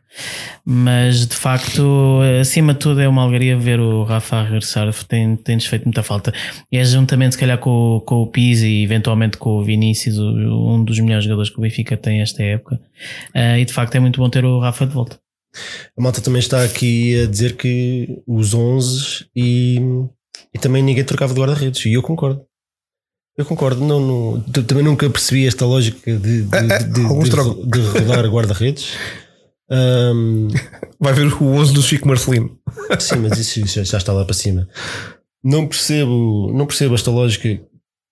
Mas de facto, acima de tudo, é uma alegria ver o Rafa a regressar. Tem- Tem-nos feito muita falta. E é juntamente, se calhar, com, o- com o Pizzi e eventualmente com o Vinícius, um dos melhores jogadores que o Benfica tem esta época. Ah, e de facto, é muito bom ter o Rafa de volta. A malta também está aqui a dizer que os 11 e, e também ninguém trocava de guarda-redes. E eu concordo. Eu concordo. Não, não- também nunca percebi esta lógica de, de, É, é, de, alguns de, rodar guarda-redes. Um, Vai ver o 11 do Chico Marcelino. Sim, mas isso já, já está lá para cima. Não percebo, não percebo esta lógica.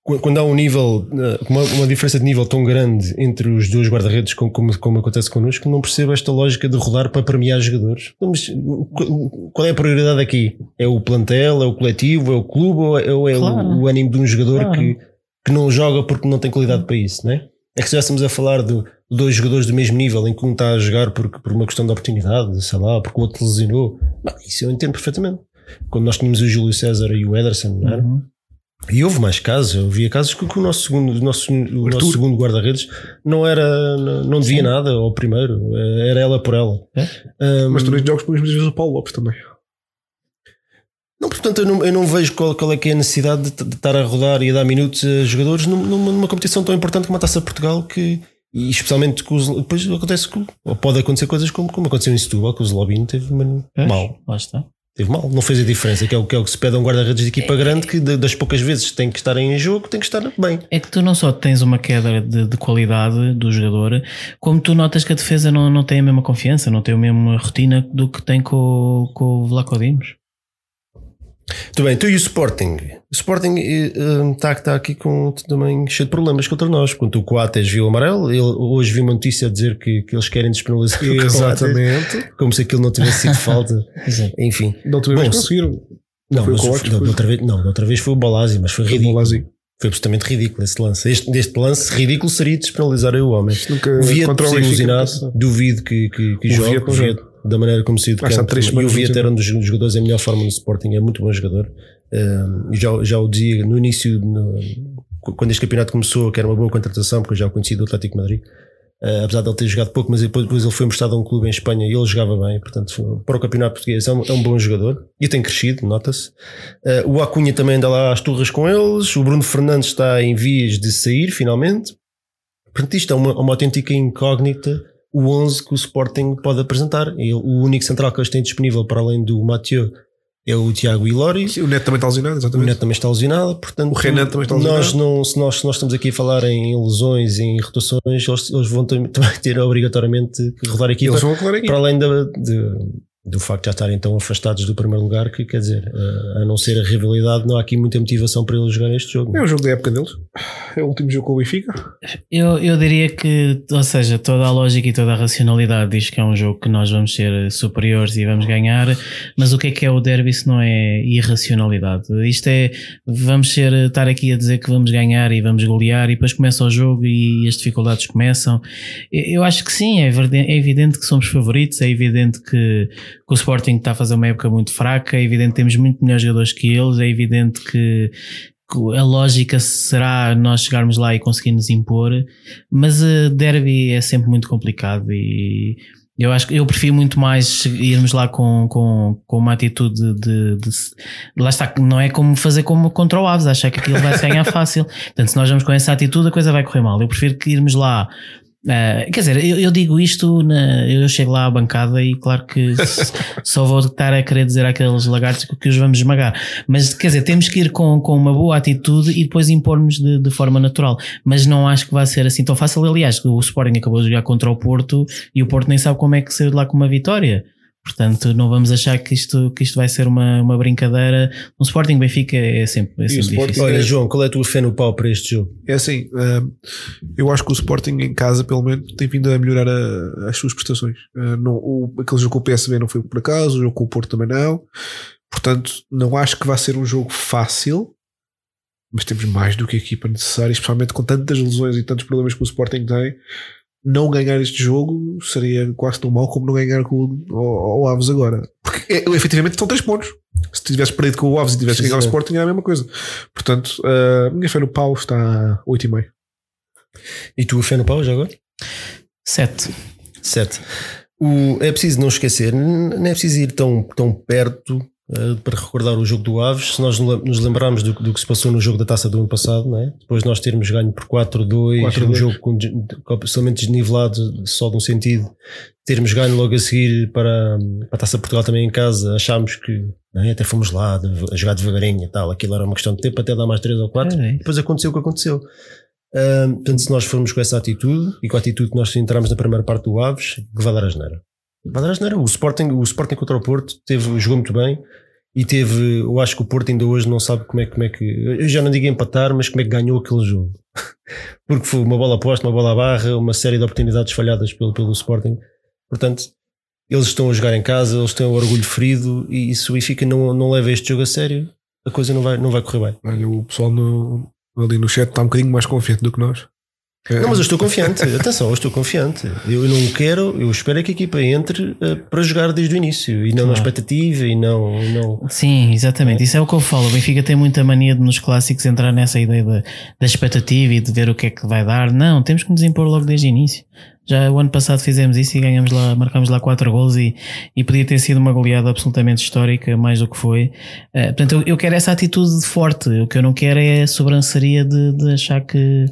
Qu- Quando há um nível, eh, uma, uma diferença de nível tão grande entre os dois guarda-redes, como, como, como acontece connosco, não percebo esta lógica de rodar para premiar jogadores. Então, mas, qual é a prioridade aqui? É o plantel, é o coletivo, é o clube ou é, ou é Claro. o, o ânimo de um jogador Claro. que, que não joga porque não tem qualidade para isso, não é? É que se estivéssemos a falar de dois jogadores do mesmo nível em que um está a jogar por, por uma questão de oportunidade, sei lá, porque o outro lesionou, não, isso eu entendo perfeitamente. Quando nós tínhamos o Júlio César e o Ederson, não era? Uhum. E houve mais casos, eu via casos que, que o nosso segundo, o nosso, o nosso Arthur. segundo guarda-redes não era, não, não devia Sim. nada ao primeiro, eh, era ela por ela. É? Um, Mas tu nos jogos pões muitas vezes o Paulo Lopes também. Não, portanto, eu não, eu não vejo qual, qual é que é a necessidade de, de estar a rodar e a dar minutos a jogadores num- numa, numa competição tão importante como a Taça de Portugal que e especialmente com os, depois acontece com, ou pode acontecer coisas como, como aconteceu em Setúbal, que o Zlobin teve mal. Lá está. Teve mal, não fez a diferença, que é o que, é o que se pede a um guarda-redes de equipa grande que das poucas vezes tem que estar em jogo, tem que estar bem. É que tu não só tens uma queda de, de qualidade do jogador, como tu notas que a defesa não, não tem a mesma confiança, não tem a mesma rotina do que tem com, o- com o Vlaco Dimos. Muito bem, tu e o Sporting? O Sporting está está aqui com também cheio de problemas contra nós. Quando o Coates viu o amarelo, ele, hoje vi uma notícia a dizer que, que eles querem disponibilizar o Coates, Exatamente. como se aquilo não tivesse sido falta. Enfim, Da última vez conseguiram. não, mas Coates, da foi. outra vez, não, da outra vez foi o Balasi, mas foi Foi ridículo. Balasi. Foi absolutamente ridículo esse lance. Este, deste lance ridículo seria despenalizar o homem. Nunca O Viet contra o ser Benfica, ilusionado, duvido que, que, que jogue. Da maneira como saiu do está campo. três E o semanas Viet no era um dos jogadores em melhor forma no Sporting, é muito bom jogador. Um, já, já o dizia no início, no- quando este campeonato começou, que era uma boa contratação, porque eu já o conheci do Atlético de Madrid. Uh, apesar de ele ter jogado pouco, mas depois, depois ele foi mostrado a um clube em Espanha e ele jogava bem, portanto, para o campeonato português é um, é um bom jogador e tem crescido, nota-se. Uh, o Acunha também anda lá às turras com eles, o Bruno Fernandes está em vias de sair finalmente. Portanto, isto é uma, uma autêntica incógnita o 11 que o Sporting pode apresentar. E o único central que eles têm disponível para além do Mathieu é o Tiago Ilori. O Neto também está lesionado, O exatamente. Neto também está lesionado, portanto, O Renan também está nós lesionado. não, se, nós, se nós estamos aqui a falar em lesões, em rotações, eles, eles vão também ter obrigatoriamente que rodar a equipa, Eles vão aclarar aqui. para além da- de- do facto de já estarem tão afastados do primeiro lugar, que quer dizer, eh, a não ser a rivalidade, não há aqui muita motivação para eles jogarem este jogo. É o jogo da época deles. É o último jogo com o Benfica. Eu, eu diria que, ou seja, toda a lógica e toda a racionalidade diz que é um jogo que nós vamos ser superiores e vamos ganhar, mas o que é que é o derby se não é irracionalidade? Isto é, vamos ser, estar aqui a dizer que vamos ganhar e vamos golear e depois começa o jogo e as dificuldades começam. Eu acho que sim, é evidente, é evidente que somos favoritos, é evidente que, que o Sporting está a fazer uma época muito fraca, é evidente que temos muito melhores jogadores que eles, é evidente que a lógica será nós chegarmos lá e conseguirmos impor, mas uh, derby é sempre muito complicado e eu acho que eu prefiro muito mais irmos lá com, com, com uma atitude de, de, de lá está, não é como fazer como contra o Aves, achar que aquilo vai se ganhar fácil. Portanto, se nós vamos com essa atitude, a coisa vai correr mal. Eu prefiro que irmos lá Uh, quer dizer, eu, eu digo isto, na, eu chego lá à bancada e claro que só vou estar a querer dizer àqueles lagartos que os vamos esmagar. Mas quer dizer, temos que ir com, com uma boa atitude e depois impormos de, de forma natural. Mas não acho que vai ser assim tão fácil. Aliás, o Sporting acabou de jogar contra o Porto e o Porto nem sabe como é que saiu de lá com uma vitória. Portanto, não vamos achar que isto, que isto vai ser uma, uma brincadeira. Um Sporting Benfica é sempre, é sempre Sporting- difícil. Olha, João, qual é a tua fé no pau para este jogo? É assim, hum, eu acho que o Sporting em casa, pelo menos, tem vindo a melhorar a- as suas prestações. Não, o, aquele jogo com o PSV não foi por acaso, o jogo com o Porto também não. Portanto, não acho que vai ser um jogo fácil, mas temos mais do que a equipa necessária, especialmente com tantas lesões e tantos problemas que o Sporting tem. Não ganhar este jogo seria quase tão mau como não ganhar com o, ao, ao Aves agora. Porque é, efetivamente são três pontos. Se tivesse perdido com o Aves e tivesse ganhado o. Sporting, era a mesma coisa. Portanto, uh, a minha fé no pau está a 8,5. E tu, fé no pau, já agora? Sete. Sete. O, é preciso não esquecer, não é preciso ir tão, tão perto para recordar o jogo do Aves. Se nós nos lembrarmos do, do que se passou no jogo da taça do ano passado, não é? depois de nós termos ganho por 4-2, 4-2. um jogo com, completamente desnivelado, só de um sentido, termos ganho logo a seguir para, para a taça de Portugal também em casa, achámos que é? até fomos lá de- a jogar devagarinho e tal, aquilo era uma questão de tempo até dar mais 3 ou 4. É, é. Depois aconteceu o que aconteceu. Ah, portanto, se nós formos com essa atitude e com a atitude que nós entramos na primeira parte do Aves, que vai dar a geneira. Vai dar a geneira. O Sporting, o Sporting contra o Porto teve, jogou muito bem e teve, eu acho que o Porto ainda hoje não sabe como é, como é que, eu já não digo empatar, mas como é que ganhou aquele jogo. Porque foi uma bola posta, uma bola à barra, uma série de oportunidades falhadas pelo, pelo Sporting. Portanto, eles estão a jogar em casa, eles têm o orgulho ferido e se o não, não leva este jogo a sério, a coisa não vai, não vai correr bem. Olha, o pessoal no- ali no chat está um bocadinho mais confiante do que nós. Não, mas eu estou confiante. Atenção, eu estou confiante. Eu não quero, eu espero é que a equipa entre eh, para jogar desde o início e não na Claro. expectativa e não. não Sim, exatamente. Isso é o que eu falo. O Benfica tem muita mania de nos clássicos entrar nessa ideia da, da expectativa e de ver o que é que vai dar. Não, temos que nos impor logo desde o início. Já o ano passado fizemos isso e ganhamos lá, marcamos lá quatro gols e, e podia ter sido uma goleada absolutamente histórica, mais do que foi. Eh, portanto, eu, eu quero essa atitude forte. O que eu não quero é a sobranceria de, de achar que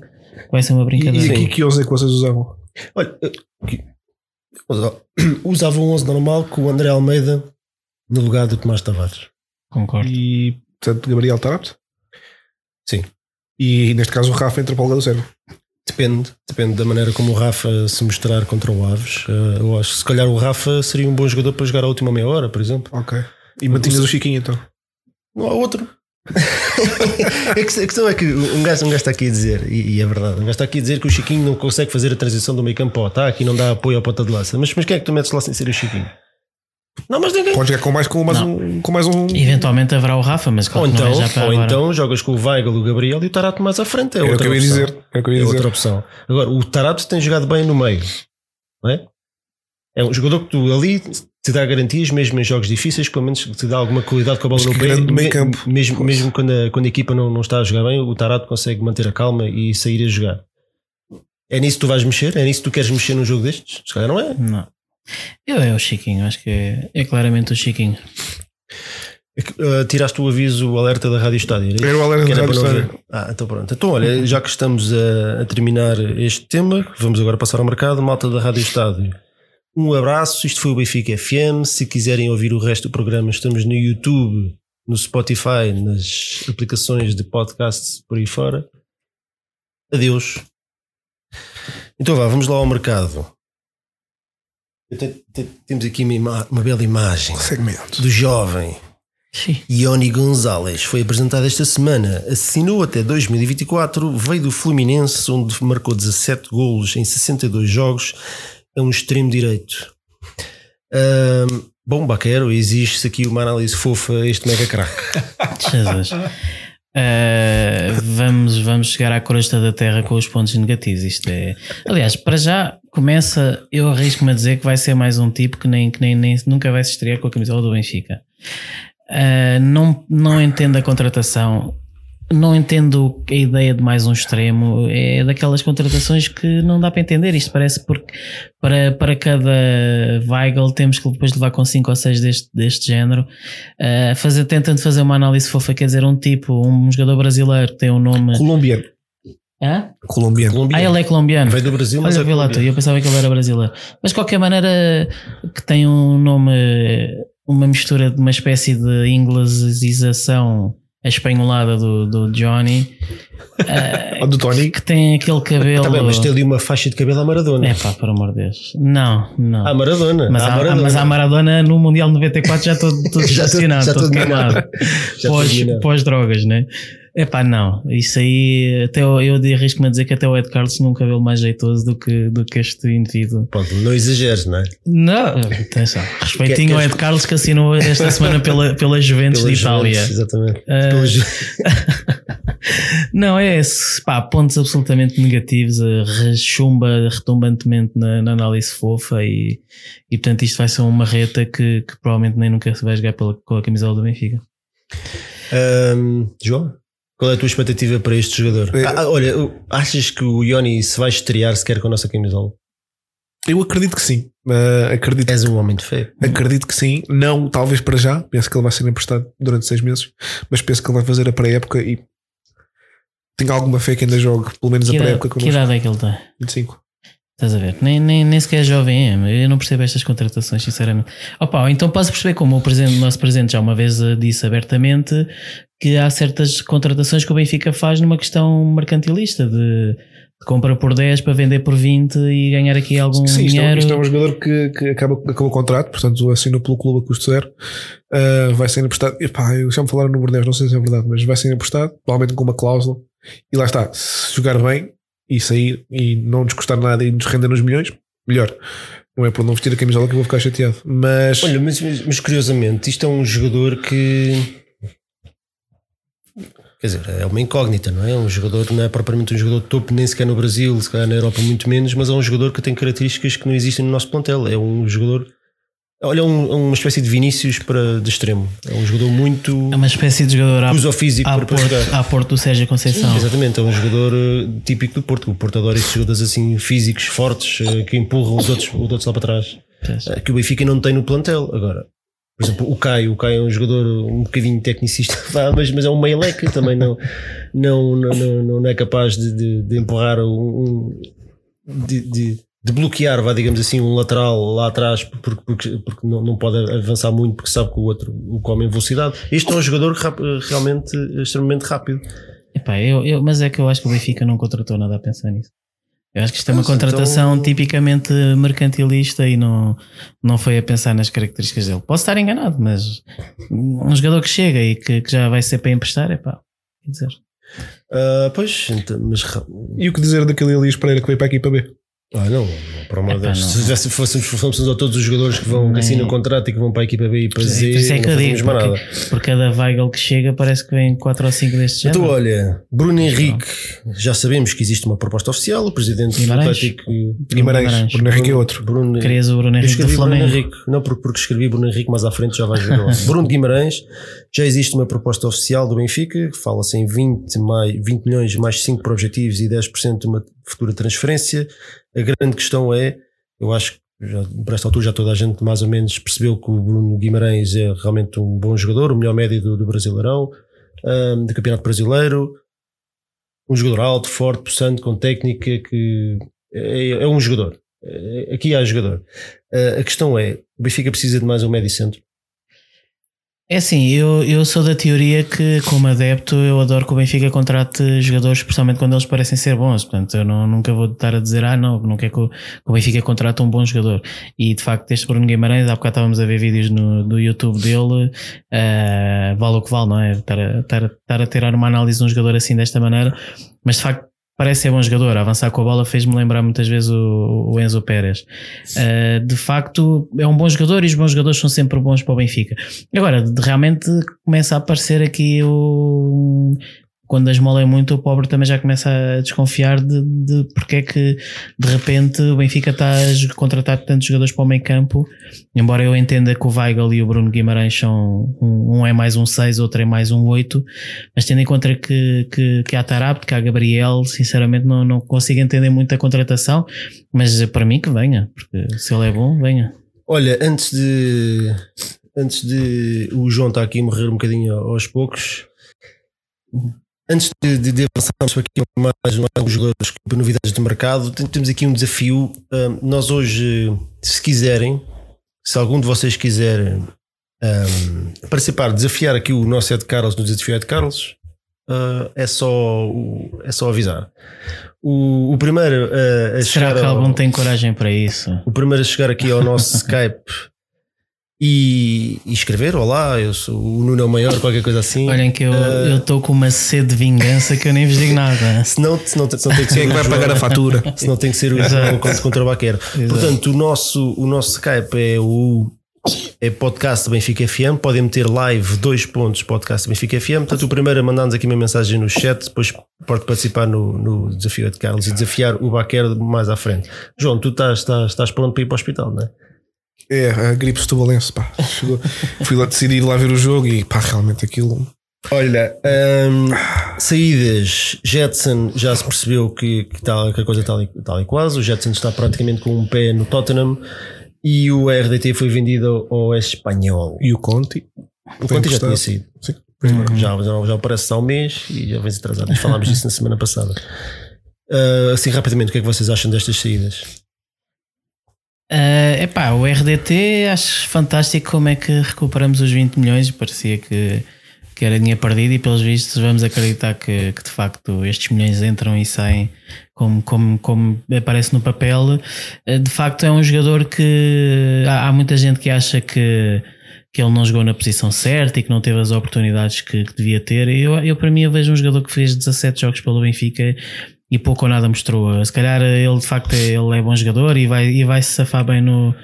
vai ser uma E, brincadeira. e aqui que 11 é que vocês usavam? Olha, que- usava um 11 normal com o André Almeida no lugar do Tomás Tavares. Concordo. E, portanto, Gabriel está apto? Sim. E neste caso o Rafa entra para o lugar do Sérgio. Depende, depende da maneira como o Rafa se mostrar contra o Aves. Eh, Eu acho que se calhar o Rafa seria um bom jogador para jogar a última meia hora, por exemplo. Ok. E mantinhas o Chiquinho então. Não há outro. a questão a questão é que um gajo, um gajo está aqui a dizer, e, e é verdade, um gajo está aqui a dizer que o Chiquinho não consegue fazer a transição do meio campo para o ataque e não dá apoio ao ponta de lança. Mas, mas quem é que tu metes lá sem ser o Chiquinho? Não, mas ninguém. Pode jogar com mais, com mais, Não. um, com mais um. Eventualmente haverá o Rafa, mas Ou claro que não então, é já para ou agora. então jogas com o Weigl, o Gabriel e o Tarato mais à frente. É outra que eu ia opção. dizer. É dizer. outra opção. Agora, o Tarato tem jogado bem no meio, não é? É um jogador que tu ali te dá garantias, mesmo em jogos difíceis, pelo menos te dá alguma qualidade com a bola no pé. Me- campo. Mesmo, mesmo quando, a, quando a equipa não, não está a jogar bem, o Tarato consegue manter a calma e sair a jogar. É nisso que tu vais mexer? É nisso que tu queres mexer num jogo destes? Se calhar não é. Não. Eu é o Chiquinho, acho que é, é claramente o Chiquinho. Uh, tiraste o aviso, o alerta da Rádio Estádio. Era o alerta da Rádio Estádio. Ah, então pronto. Então, olha, já que estamos a, a terminar este tema, vamos agora passar ao mercado. Malta da Rádio Estádio. Um abraço. Isto foi o Benfica FM. Se quiserem ouvir o resto do programa, estamos no YouTube, no Spotify, nas aplicações de podcasts por aí fora. Adeus. Então vá, vamos lá ao mercado. Temos aqui uma, uma bela imagem Segmento. do jovem. Sim. Ioni Gonzalez foi apresentado esta semana, assinou até 2024, veio do Fluminense, onde marcou 17 golos em 62 jogos, é um extremo direito. Ahm, bom, Baquero, existe aqui uma análise fofa a este mega craque. Jesus. Uh, vamos, vamos chegar à crosta da terra com os pontos negativos. Isto é. Aliás, para já começa. Eu arrisco-me a dizer que vai ser mais um tipo que, nem, que nem, nem nunca vai se estrear com a camisola do Benfica. Uh, não, não entendo a contratação. Não entendo a ideia de mais um extremo. É daquelas contratações que não dá para entender. Isto parece porque para, para cada Weigl temos que depois levar com 5 ou 6 deste, deste género. Uh, fazer, tentando fazer uma análise fofa, quer dizer, um tipo, um jogador brasileiro que tem um nome. Colombiano. Hã? Colombiano. Ah, Colombiano. ele é colombiano. Veio do Brasil, mas Olha, é lá tu, eu pensava que ele era brasileiro. Mas de qualquer maneira, que tem um nome, uma mistura de uma espécie de inglesização espanholada do, do Johnny, Ou do Tony. que tem aquele cabelo. Tá bem, mas tem ali uma faixa de cabelo à Maradona. É pá, por amor de Deus. Não, não. À Maradona. Mas, à há, Maradona. mas a Maradona no Mundial 94 já todo, todo Já tô- estacionado, já todo tô queimado. minado. Já tô Pós, minado. pós drogas, né? É pá, não. Isso aí, até eu, eu arrisco-me a dizer que até o Ed Carlos tinha um cabelo mais jeitoso do que, do que este indivíduo. Pronto, não exageres, não é? Não, atenção. Respeitinho Quer- ao Ed Carlos que assinou esta semana pela, pela Juventus Pela de Itália. Juventus, exatamente. Pela Ju- Não, é esse. Pá, pontos absolutamente negativos, rechumba retumbantemente na, na análise fofa e, e portanto isto vai ser uma reta que, que provavelmente nem nunca se vai jogar pela, com a camisola do Benfica. Ahm, João, qual é a tua expectativa para este jogador? É- Ah, olha, achas que o Ioni se vai estrear sequer com a nossa camisola? Eu acredito que sim. Uh, acredito, És um homem de fé. acredito que sim. Não, talvez para já. Penso que ele vai ser emprestado durante seis meses. Mas penso que ele vai fazer a pré-época e tenho alguma fé que ainda jogue, pelo menos Que a pré-época que idade é que ele tem? 25. Estás a ver? Nem, nem, nem sequer é jovem é. Eu não percebo estas contratações, sinceramente. Opa, então posso perceber como o, presidente, o nosso presidente já uma vez eh, disse abertamente que há certas contratações que o Benfica faz numa questão mercantilista de, de compra por 10 para vender por 20 e ganhar aqui algum Sim, isto é, um- dinheiro. isto é um jogador que, que acaba, acabou o contrato, portanto assinou pelo clube a custo zero. Uh, vai ser emprestado. Epá, eu já me falaram no Bordeaux, não sei se é verdade, mas vai ser emprestado, provavelmente com uma cláusula. E lá está, se jogar bem e sair e não nos custar nada e nos render nos milhões, melhor. Não é por não vestir a camisola que eu vou ficar chateado. Mas Olha, mas, mas- curiosamente, isto é um jogador que. Quer dizer, é uma incógnita, não é? Um jogador não é propriamente um jogador de topo, nem sequer no Brasil, se calhar na Europa muito menos, mas é um jogador que tem características que não existem no nosso plantel. É um jogador. Olha, é um- é uma espécie de Vinícius para de extremo. É um jogador muito. É uma espécie de jogador à, uso físico à, para, porto, jogar. à porto do Sérgio Conceição. Exatamente, é um jogador eh, típico do Porto. O Porto adora estes jogadores assim físicos, fortes, eh, que empurram os outros, os outros lá para trás. Eh, Que o Benfica não tem no plantel. Agora, por exemplo, o Caio, o Caio é um jogador um bocadinho tecnicista, mas, mas é um meio leque também não, não, não, não, é capaz de, de, de empurrar um. um- de, de, de bloquear, vá, digamos assim, um lateral lá atrás porque, porque, porque não, não pode avançar muito porque sabe que o outro o come em velocidade. Este é um jogador rap- realmente extremamente rápido. Epá, eu, eu- mas é que eu acho que o Benfica não contratou nada a pensar nisso. Eu acho que isto é uma Mas contratação então- tipicamente mercantilista e não, não foi a pensar nas características dele. Posso estar enganado, mas um jogador que chega e que, que já vai ser para emprestar, é pá, quer dizer. Ah, pois, então, mas e o que dizer daquele Elias Pereira que veio para a equipa B? Ah, não, Epá, Deus. não. Se tivesse- fôssemos, fôssemos a todos os jogadores que vão que assinam o contrato e que vão para a equipa B e para Por Z, é que não digo, mais porque, nada. por cada Weigl que chega parece que vem 4 ou 5 destes Então, géneros. olha, Bruno Henrique, já sabemos que existe uma proposta oficial, o presidente do Guimarães. Atlético. Guimarães, Guimarães. Bruno Henrique é outro. Bruno, Querias o Bruno eu Henrique do escrevi Bruno Flamengo. Henrique, não porque, porque escrevi Bruno Henrique, mas à frente já vais ver. lá. Bruno Guimarães, já existe uma proposta oficial do Benfica, que fala-se em 20, mais, 20 milhões mais 5 para objetivos e 10% de uma futura transferência. A grande questão é, eu acho que já, por esta altura já toda a gente mais ou menos percebeu que o Bruno Guimarães é realmente um bom jogador, o melhor médio do, do Brasileirão, um, do Campeonato Brasileiro, um jogador alto, forte, possante, com técnica, que é, é um jogador. É, aqui há jogador. Uh, a questão é: o Benfica precisa de mais um médio centro? É assim, eu, eu sou da teoria que, como adepto, eu adoro que o Benfica contrate jogadores, especialmente quando eles parecem ser bons. Portanto, eu não, nunca vou estar a dizer, ah, não, não quero que o, que o Benfica contrate um bom jogador. E de facto, este Bruno Guimarães, há bocado estávamos a ver vídeos no, do YouTube dele, uh, vale o que vale, não é? Estar a, estar, estar a tirar uma análise de um jogador assim desta maneira, mas de facto parece ser bom jogador. avançar com a bola fez-me lembrar muitas vezes o, o Enzo Pérez. Uh, de facto, é um bom jogador e os bons jogadores são sempre bons para o Benfica. Agora, realmente começa a aparecer aqui o, quando a esmola é muito, o pobre também já começa a desconfiar de, de porque é que de repente o Benfica está a contratar tantos jogadores para o meio campo. Embora eu entenda que o Weigl e o Bruno Guimarães são um, é mais um 6, outro é mais um 8, mas tendo em conta que, que, que há Tarap, que há Gabriel, sinceramente não, não consigo entender muito a contratação, mas para mim que venha, porque se ele é bom, venha. Olha, antes de antes de o João estar aqui a morrer um bocadinho aos poucos, Antes de, de, de avançarmos aqui mais, mais jogadores para novidades do mercado, temos aqui um desafio. nós hoje, se quiserem, se algum de vocês quiser um, participar, desafiar aqui o nosso Ed Carlos no desafio Ed Carlos, uh, é, só, é só avisar. O, o primeiro uh, a Será que algum tem coragem para isso? O primeiro a chegar aqui ao nosso Skype e, e, escrever: Olá, eu sou o Nuno Maior, qualquer coisa assim. Olhem que eu uh, estou com uma sede de vingança que eu nem vos digo nada. Se não, se não, se não tem que ser. Quem é que vai pagar a fatura? Se não tem que ser o João contra o Baqueiro. Portanto, o nosso, o nosso Skype é o é podcast Benfica FM. Podem meter live dois pontos podcast Benfica FM. Portanto, o primeiro é mandar-nos aqui uma mensagem no chat, depois pode participar no, no desafio de Carlos e desafiar o Baquer mais à frente. João, tu estás, estás, estás pronto para ir para o hospital, não é? É, a gripe setubalense, pá. Chegou. Fui lá decidir ir lá ver o jogo e pá, realmente aquilo. Olha, um, saídas, Jetson já se percebeu que, que, tá, que a coisa está ali, tá ali quase. O Jetson está praticamente com um pé no Tottenham e o RDT foi vendido ao Espanhol. E o Conti? O Conti já tinha sido. Sim. Já, já, já aparece há um mês e já vem atrasado. Falámos disso na semana passada. Uh, assim, rapidamente, o que é que vocês acham destas saídas? Uh, epá, o RDT acho fantástico como é que recuperamos os 20 milhões. Parecia que, que era dinheiro perdido e pelos vistos vamos acreditar que, que de facto estes milhões entram e saem como, como, como aparece no papel. Uh, de facto é um jogador que há, há, muita gente que acha que, que ele não jogou na posição certa e que não teve as oportunidades que, que devia ter. Eu, eu para mim eu vejo um jogador que fez 17 jogos pelo Benfica e pouco ou nada mostrou. Se calhar ele de facto é, ele é bom jogador e vai, e vai se safar bem no,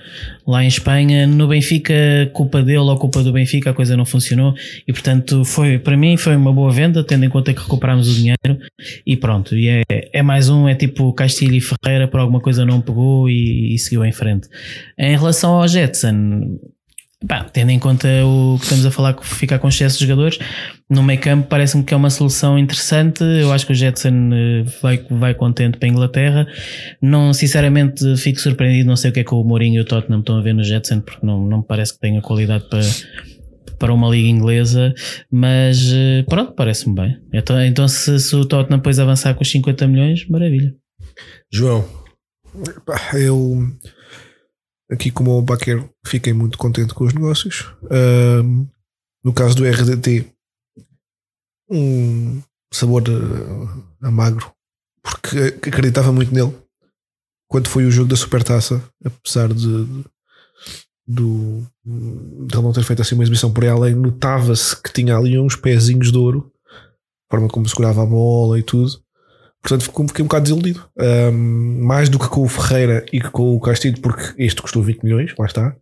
lá em Espanha. No Benfica, culpa dele ou culpa do Benfica, a coisa não funcionou e portanto foi, para mim foi uma boa venda, tendo em conta que recuperámos o dinheiro e pronto. E é, é mais um, é tipo Castilho e Ferreira, por alguma coisa não pegou e, e seguiu em frente. Em relação ao Jetson, tendo em conta o que estamos a falar, que fica com excesso de jogadores, no meio campo parece-me que é uma solução interessante. Eu acho que o Jetson eh, vai, vai contente para a Inglaterra. Não, sinceramente, fico surpreendido. Não sei o que é que o Mourinho e o Tottenham estão a ver no Jetson, porque não, não me parece que tenha qualidade para, para uma liga inglesa. Mas eh, pronto, parece-me bem. Então, então se, se o Tottenham depois avançar com os 50 milhões, maravilha. João, eu aqui como o Baquer fiquei muito contente com os negócios. Um, no caso do RDT, um sabor uh, amagro, porque acreditava muito nele. Quando foi o jogo da Supertaça, apesar de, de, de ele não ter feito assim uma exibição por ela, notava-se que tinha ali uns pezinhos de ouro, a forma como segurava a bola e tudo. Portanto, fiquei um bocado desiludido. Um, mais do que com o Ferreira e que com o Castilho, porque este custou 20 milhões, lá está.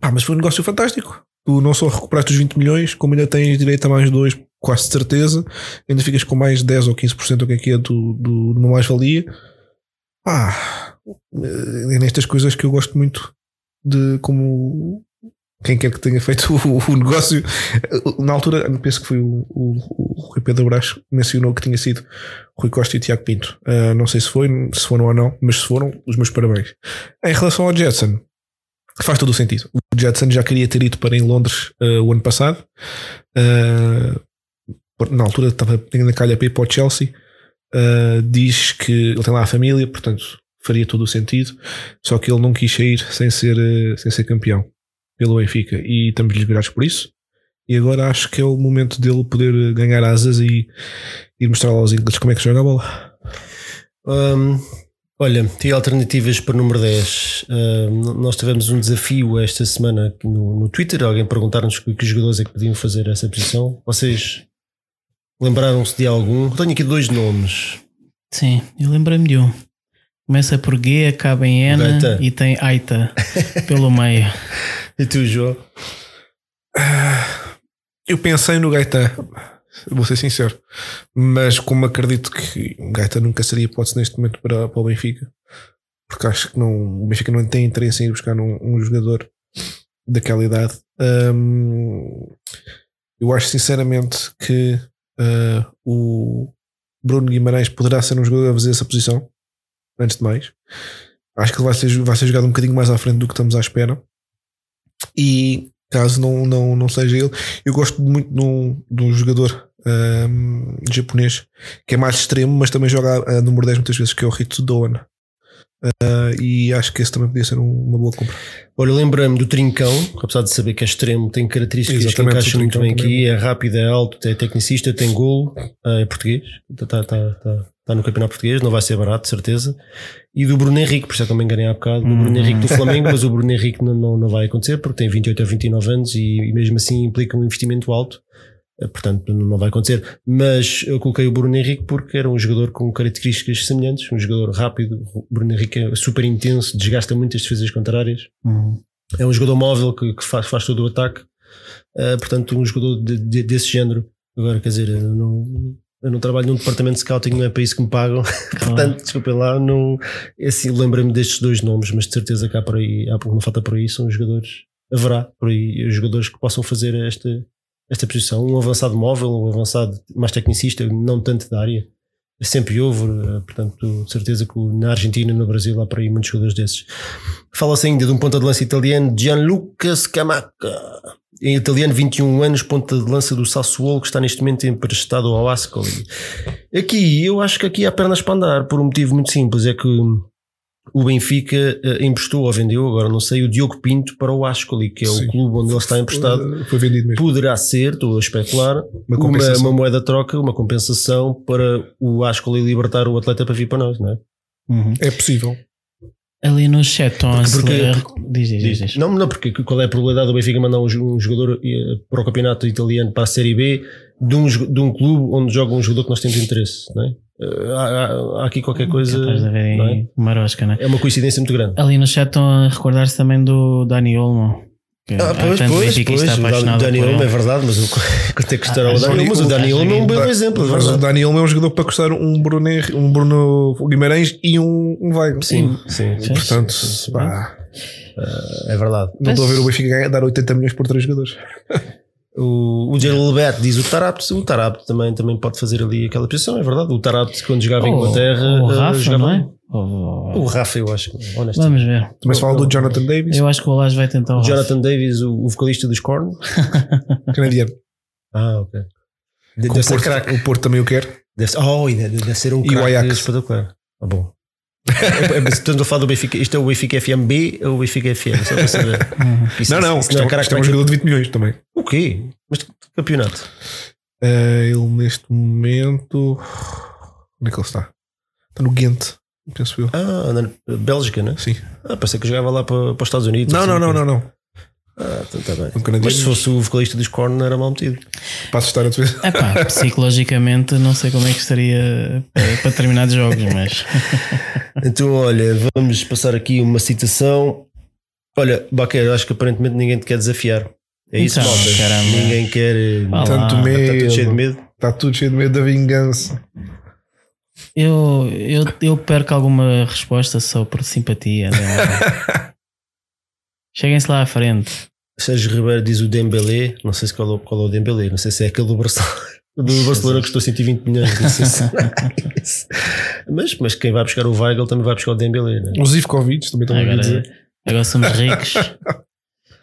Pá, mas foi um negócio fantástico. Tu não só recuperaste os 20 milhões, como ainda tens direito a mais dois, quase certeza. Ainda ficas com mais 10 ou 15% o que é que é do, do, do mais-valia. Pá, é nestas coisas que eu gosto muito de como quem quer que tenha feito o, o negócio. Na altura, penso que foi o, o, o Rui Pedro Brás que mencionou que tinha sido Rui Costa e Tiago Pinto. Uh, não sei se foi, se foram ou não, mas se foram, os meus parabéns. Em relação ao Jetson, faz todo o sentido. O Jetson já queria ter ido para em Londres uh, o ano passado. Uh, na altura estava na calha para ir para o Chelsea. diz que ele tem lá a família, portanto faria todo o sentido. Só que ele não quis sair sem ser, sem ser campeão pelo Benfica e estamos-lhe gratos por isso. E agora acho que é o momento dele poder ganhar asas e ir mostrar aos ingleses como é que joga a bola. Um, olha, tem alternativas para o número 10. Um, nós tivemos um desafio esta semana no, no Twitter. Alguém perguntar-nos que, que jogadores é que podiam fazer essa posição. Vocês lembraram-se de algum? Tenho aqui dois nomes. Sim, eu lembrei-me de um. Começa por G, acaba em N Gaita. e tem Aita pelo meio. E tu, João? Eu pensei no Gaeta, vou ser sincero, mas como acredito que o Gaeta nunca seria hipótese neste momento para, para o Benfica, porque acho que não, o Benfica não tem interesse em ir buscar um, um jogador daquela idade. Um, eu acho sinceramente que uh, o Bruno Guimarães poderá ser um jogador a fazer essa posição, antes de mais. Acho que ele vai ser, vai ser jogado um bocadinho mais à frente do que estamos à espera. E caso não, não, não seja ele, eu gosto muito de um, de um jogador um, japonês que é mais extremo, mas também joga a, a número 10 muitas vezes, que é o Ritsu Doan. Uh, e acho que esse também podia ser um, uma boa compra. Olha, lembrei-me do Trincão, apesar de saber que é extremo, tem características Exatamente, que encaixam muito bem aqui. É rápido, é alto, é tecnicista, tem gol, é português, está tá, tá, tá, tá no campeonato português, não vai ser barato, certeza. E do Bruno Henrique, por isso é que eu me enganei há bocado, do Bruno Henrique do hum. Flamengo, mas o Bruno Henrique não, não, não vai acontecer porque tem 28 ou 29 anos e, e mesmo assim implica um investimento alto. Eh, portanto não vai acontecer. Mas eu coloquei o Bruno Henrique porque era um jogador com características semelhantes, um jogador rápido. O Bruno Henrique é super intenso, desgasta muitas defesas contrárias. Uhum. É um jogador móvel que, que faz, faz todo o ataque. Uh, portanto, um jogador de, de, desse género. Agora, quer dizer, não, eu não trabalho num departamento de scouting, não é para isso que me pagam. portanto, desculpem lá, não, é assim, lembrei-me destes dois nomes, mas de certeza que há por aí, há, não falta por aí, são jogadores, haverá por aí jogadores que possam fazer esta, esta posição, um avançado móvel, um avançado mais tecnicista, não tanto da área. Sempre houve, eh, portanto, de certeza que na Argentina, no Brasil, há por aí muitos jogadores desses. Fala-se ainda de um ponta de lança italiano, Gianluca Scamacca. Em italiano, 21 anos, ponta de lança do Sassuolo, que está neste momento emprestado ao Ascoli. Aqui, eu acho que aqui há pernas para andar, por um motivo muito simples, é que o Benfica uh, emprestou ou vendeu, agora não sei, o Diogo Pinto para o Ascoli, que é Sim. o clube onde ele está emprestado. Foi vendido mesmo. Poderá ser, estou a especular, uma, uma, uma moeda troca, uma compensação para o Ascoli libertar o atleta para vir para nós, não é? Uhum. É possível. Ali no chat estão a diz, diz, diz, Não, não, porque qual é a probabilidade do Benfica mandar um, jogador eh, para o campeonato italiano para a Série B de um, de um clube onde joga um jogador que nós temos interesse, não é? Eh, há, há, aqui qualquer coisa. não é? Marosca, né? é uma coisa muito grande. Ali no chat estão a recordar-se também do Dani Olmo. Ah, pois, pois, pois, o Dani Olmo é verdade, mas quanto é que custará ah, o Dani Olmo? Mas o Dani Olmo é um bom exemplo. Mas o Dani Olmo é um jogador para custar um Bruno, um Bruno Guimarães e um, um Weigl. Sim, sim. sim. Portanto, sim, pá, é verdade. Não estou a ver o Benfica dar 80 milhões por três jogadores. O, o Jalilbert diz o Tarapte, o Tarapte também, também pode fazer ali aquela posição, é verdade. O Tarapte, quando jogava em Inglaterra, o Rafa, jogava, não é? O, o Rafa, eu acho, honestamente. Vamos ver. Mas fala do Jonathan Davis. Eu acho que o Olás vai tentar o, o Jonathan Davis, o, o vocalista dos Korn. Canadiano. Ah, ok. Deve, ser craque. O Porto também o quer. Deve, oh, deve, deve ser um craque espetacular. Ah, bom. É, é, estamos a falar do Benfica. Isto é o Benfica FMB ou o Benfica FM? Só para saber. Isso, não, não. Isto, não, é, isto é um jogador de 20 milhões também. O quê? Mas campeonato? Uh, ele neste momento. Onde é que ele está? Está no Ghent, penso eu. Ah, na Bélgica, né? Sim. Ah, pensei que jogava lá para, para os Estados Unidos. Não, assim, não, não, não, não. Ah, então tá bem. Um Mas se fosse o vocalista dos Korn, não era mal metido. Passo estar a ver. Epá, psicologicamente, não sei como é que estaria para, para determinados jogos, mas. então, olha, vamos passar aqui uma citação. Olha, Baquer, acho que aparentemente ninguém te quer desafiar. É isso, então, malta. Ninguém quer. Tanto medo. Está tudo cheio de medo. Está tudo cheio de medo da vingança. Eu, eu, eu perco alguma resposta só por simpatia. Né? Cheguem-se lá à frente. Sérgio Ribeiro diz o Dembélé, não sei se qual, é o- qual é o Dembélé, não sei se é aquele do Barcelona. Do Barcelona que custou 120 milhões. não sei se é mas, mas quem vai buscar o Weigl também vai buscar o Dembélé. Né? O Zivkovic também estão a Agora, dizer. agora somos ricos.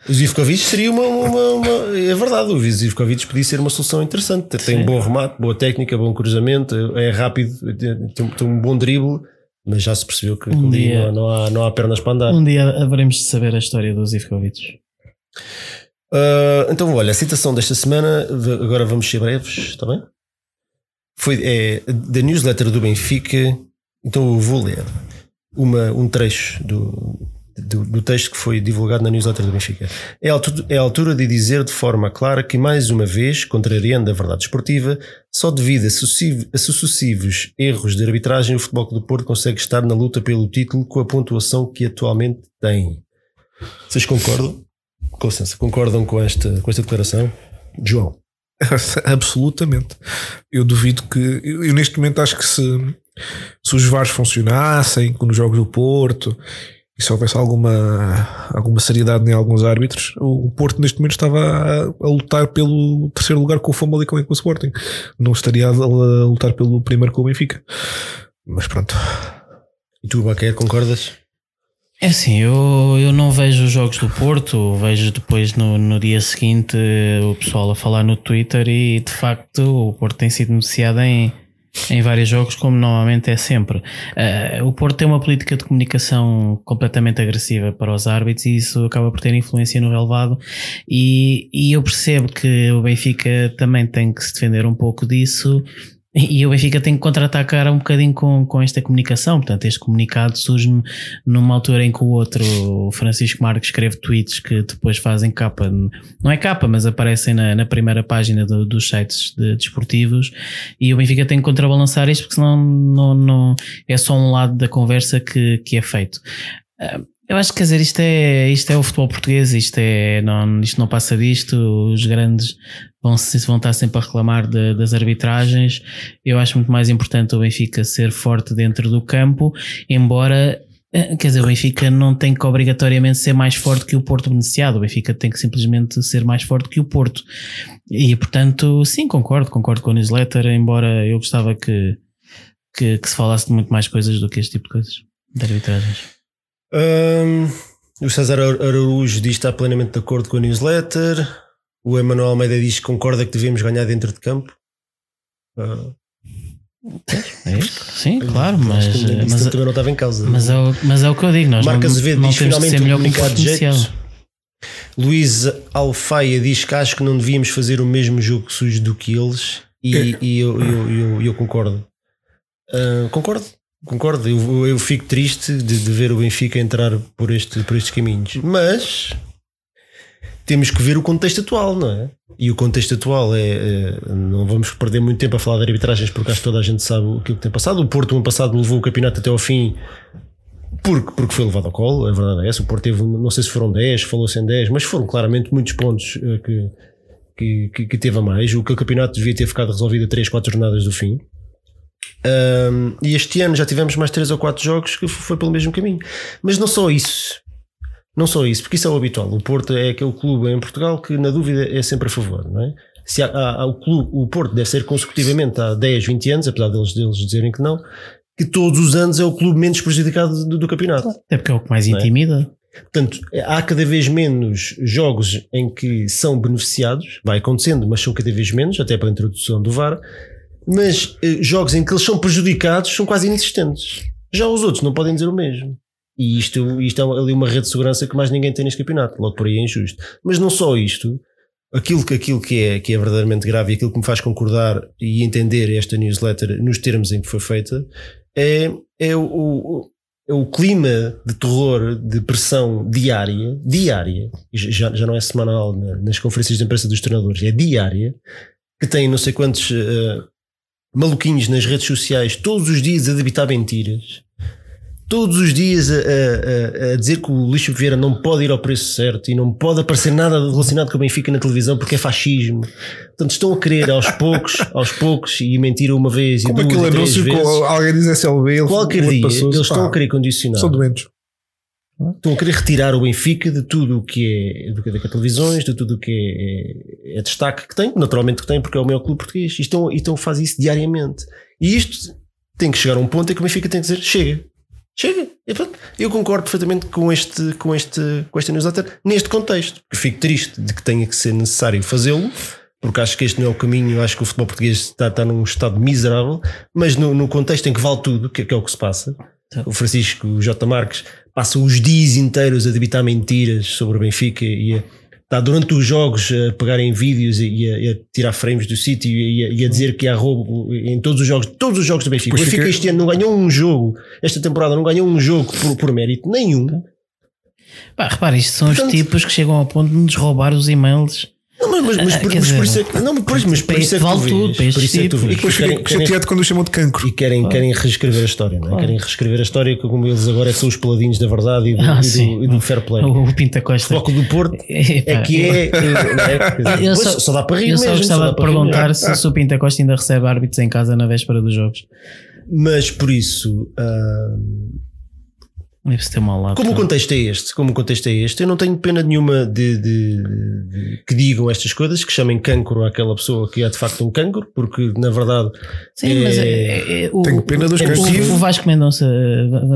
O Zivkovic seria uma, uma, uma- É verdade, o Zivkovic podia ser uma solução interessante. Tem Sim. um bom remate, boa técnica, bom cruzamento, é rápido, tem, tem um bom drible, mas já se percebeu que Um dia- não, não há, não há pernas para andar. Um dia haveremos de saber a história dos Ivkovic. Uh, então, olha, a citação desta semana, agora vamos ser breves, está bem? Foi é, da newsletter do Benfica. Então, eu vou ler uma, um trecho do, do, do texto que foi divulgado na newsletter do Benfica. É a, altura, é a altura de dizer de forma clara que, mais uma vez, contrariando a verdade esportiva, só devido a, sucessivo- a sucessivos erros de arbitragem, o Futebol do Porto consegue estar na luta pelo título com a pontuação que atualmente tem. Vocês concordam? Com licença, concordam com esta, com esta declaração? João. Absolutamente. Eu duvido que. Eu, eu neste momento acho que se, se os VARs funcionassem nos jogos do Porto e se houvesse alguma, alguma seriedade em alguns árbitros, o, Porto neste momento estava a, a lutar pelo terceiro lugar com o Famalicão e com o Sporting. Não estaria a, a lutar pelo primeiro com o Benfica. Mas pronto. E tu, Baquer, concordas? É assim, eu, eu não vejo os jogos do Porto, vejo depois no, no dia seguinte eh, o pessoal a falar no Twitter e de facto o Porto tem sido noticiado em, em vários jogos, como normalmente é sempre. Eh, o Porto tem uma política de comunicação completamente agressiva para os árbitros e isso acaba por ter influência no relevado. E, e eu percebo que o Benfica também tem que se defender um pouco disso. E o Benfica tem que contra-atacar um bocadinho com, com esta comunicação. Portanto, este comunicado surge numa altura em que o outro, o Francisco Marques, escreve tweets que depois fazem capa, não é capa, mas aparecem na, na primeira página do- dos sites de- desportivos. E o Benfica tem que contrabalançar isto, porque senão não, não, é só um lado da conversa que, que é feito. Ah, Eu acho que quer dizer, isto é, isto é o futebol português, isto, é, não, isto não passa disto, os grandes vão, se- vão estar sempre a reclamar de- das arbitragens. Eu acho muito mais importante o Benfica ser forte dentro do campo, embora eh, Quer dizer, o Benfica não tem que obrigatoriamente ser mais forte que o Porto beneficiado. O Benfica tem que simplesmente ser mais forte que o Porto. E portanto, sim, concordo, concordo com a newsletter, embora eu gostava que, que, que se falasse de muito mais coisas do que este tipo de coisas, de arbitragens. Hum, o César Ar- Araújo diz que está plenamente de acordo com a newsletter. O Emanuel Almeida diz que concorda que devemos ganhar dentro de campo. Ah, É isto? Sim, claro, mas, mas, também não estava em causa. mas, é o, mas é o que eu digo, nós Marco não, Azevedo diz temos que finalmente ser um melhor que o de jeito. Luís Alfaia diz que acho que não devíamos fazer o mesmo jogo sujo do que eles e, e eu, eu, eu, eu concordo. Ah, concordo, concordo. Eu fico triste de, de ver o Benfica entrar por, este, por estes caminhos, mas temos que ver o contexto atual, não é? E o contexto atual é, é- Não vamos perder muito tempo a falar de arbitragens porque acho que toda a gente sabe o que tem passado. O Porto, no ano passado, levou o campeonato até ao fim porque, porque foi levado ao colo, a verdade é essa. O Porto teve, não sei se foram 10, falou-se em 10, mas foram claramente muitos pontos eh, que, que, que, que teve a mais. O que o campeonato devia ter ficado resolvido a 3, 4 jornadas do fim. Ahm, e este ano já tivemos mais 3 ou 4 jogos que foi pelo mesmo caminho. Mas não só isso. Não só isso, porque isso é o habitual. O Porto é aquele clube em Portugal que, na dúvida, é sempre a favor, não é? Se há, há- há o, clube, o Porto deve ser consecutivamente há 10, 20 anos, apesar deles, deles dizerem que não, que todos os anos é o clube menos prejudicado do, do campeonato. Até porque é o que mais é? intimida. Portanto, há cada vez menos jogos em que são beneficiados, vai acontecendo, mas são cada vez menos, até para a introdução do VAR. Mas eh, jogos em que eles são prejudicados são quase inexistentes. Já os outros não podem dizer o mesmo. E isto, isto é ali uma rede de segurança que mais ninguém tem neste campeonato. Logo por aí é injusto. Mas não só isto, aquilo que, aquilo que, é, que é verdadeiramente grave e aquilo que me faz concordar e entender esta newsletter nos termos em que foi feita é, é o, o, é o clima de terror, de pressão diária, diária, já, já não é semanal na- nas conferências de imprensa dos treinadores, é diária, que tem não sei quantos eh, maluquinhos nas redes sociais todos os dias a debitar mentiras, todos os dias a, a- a- dizer que o Lixo Vieira não pode ir ao preço certo e não pode aparecer nada relacionado com o Benfica na televisão porque é fascismo. Portanto, estão a querer aos poucos, aos poucos, e mentir uma vez Como e duas e três vezes. que alguém diz SLB, ele Qualquer dia, passou-se, eles estão a querer condicionar São doentes. Estão a querer retirar o Benfica de tudo o que é, do que é televisões, de tudo o que é, é, é, destaque que tem, naturalmente que tem, porque é o maior clube português. E estão, e estão a fazer isso diariamente. E isto tem que chegar a um ponto em que o Benfica tem que dizer: chega, chega. Eu concordo perfeitamente com este, com este, com esta newsletter neste contexto. Eu fico triste de que tenha que ser necessário fazê-lo, porque acho que este não é o caminho. Acho que o futebol português está, está num estado miserável, mas no, no contexto em que vale tudo, que, que é o que se passa. O Francisco o J. Marques passa os dias inteiros a debitar mentiras sobre o Benfica e a, está durante os jogos a pegar em vídeos e a, a tirar frames do sítio e a, e a, dizer que há roubo em todos os jogos, todos os jogos do Benfica. O Benfica fica... este ano não ganhou um jogo, esta temporada não ganhou um jogo por, por mérito nenhum. Pá, repare, isto são Portanto, os tipos que chegam ao ponto de nos roubar os e-mails não, mas, mas, mas, ah, por, mas por isso é que. Não, mas, mas por isso é que vale tu tudo, vês, por isso é que tu vês. E depois fiquei chateado quando o chamam de cancro. E querem, querem reescrever a história, não é? Querem reescrever a história como eles agora é que são os paladinhos da verdade e do, ah, e do, e do fair play. O Pinta Costa. O do Porto é que é. é, só, só, dá para rir eu mesmo. Só gostava de perguntar se, se o Pinta Costa ainda recebe árbitros em casa na véspera dos jogos. Mas por isso. Uh, mal Como o contexto é este, como o contexto é este, eu não tenho pena nenhuma de, de, de, que digam estas coisas, que chamem cancro àquela pessoa que é de facto um cancro, porque na verdade. Sim, é, mas é, é, é, o, tenho pena dos é, cancros. O, o Vasco Mendonça,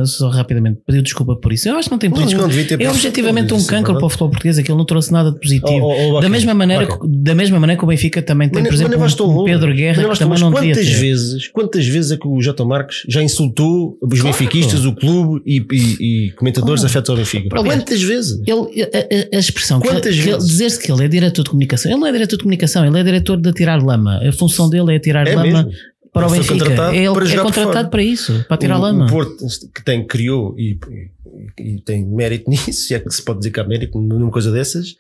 só rapidamente, pediu desculpa por isso. Eu acho que não tem não, não É objetivamente um cancro para o futebol português, aquilo não trouxe nada de positivo. Oh, oh, oh, da, mesma maneira, da mesma maneira que o Benfica também tem, por exemplo, um, Pedro Guerra, que também não quantas vezes, quantas vezes é que o J. Marques já insultou os claro. benfiquistas, o clube e, e, comentadores jogadores afetos ao Benfica. Quantas vezes? Ele, a, a expressão Quantas que, vezes? dizer-se que ele é diretor de comunicação, ele não é diretor de comunicação, ele é diretor de tirar lama. A função dele é tirar é lama. Mesmo? Para ele o Benfica, ele para é contratado para isso, para tirar o, lama. O Porto que tem, criou e, e, e, tem mérito nisso, é que se pode dizer que há mérito numa coisa dessas,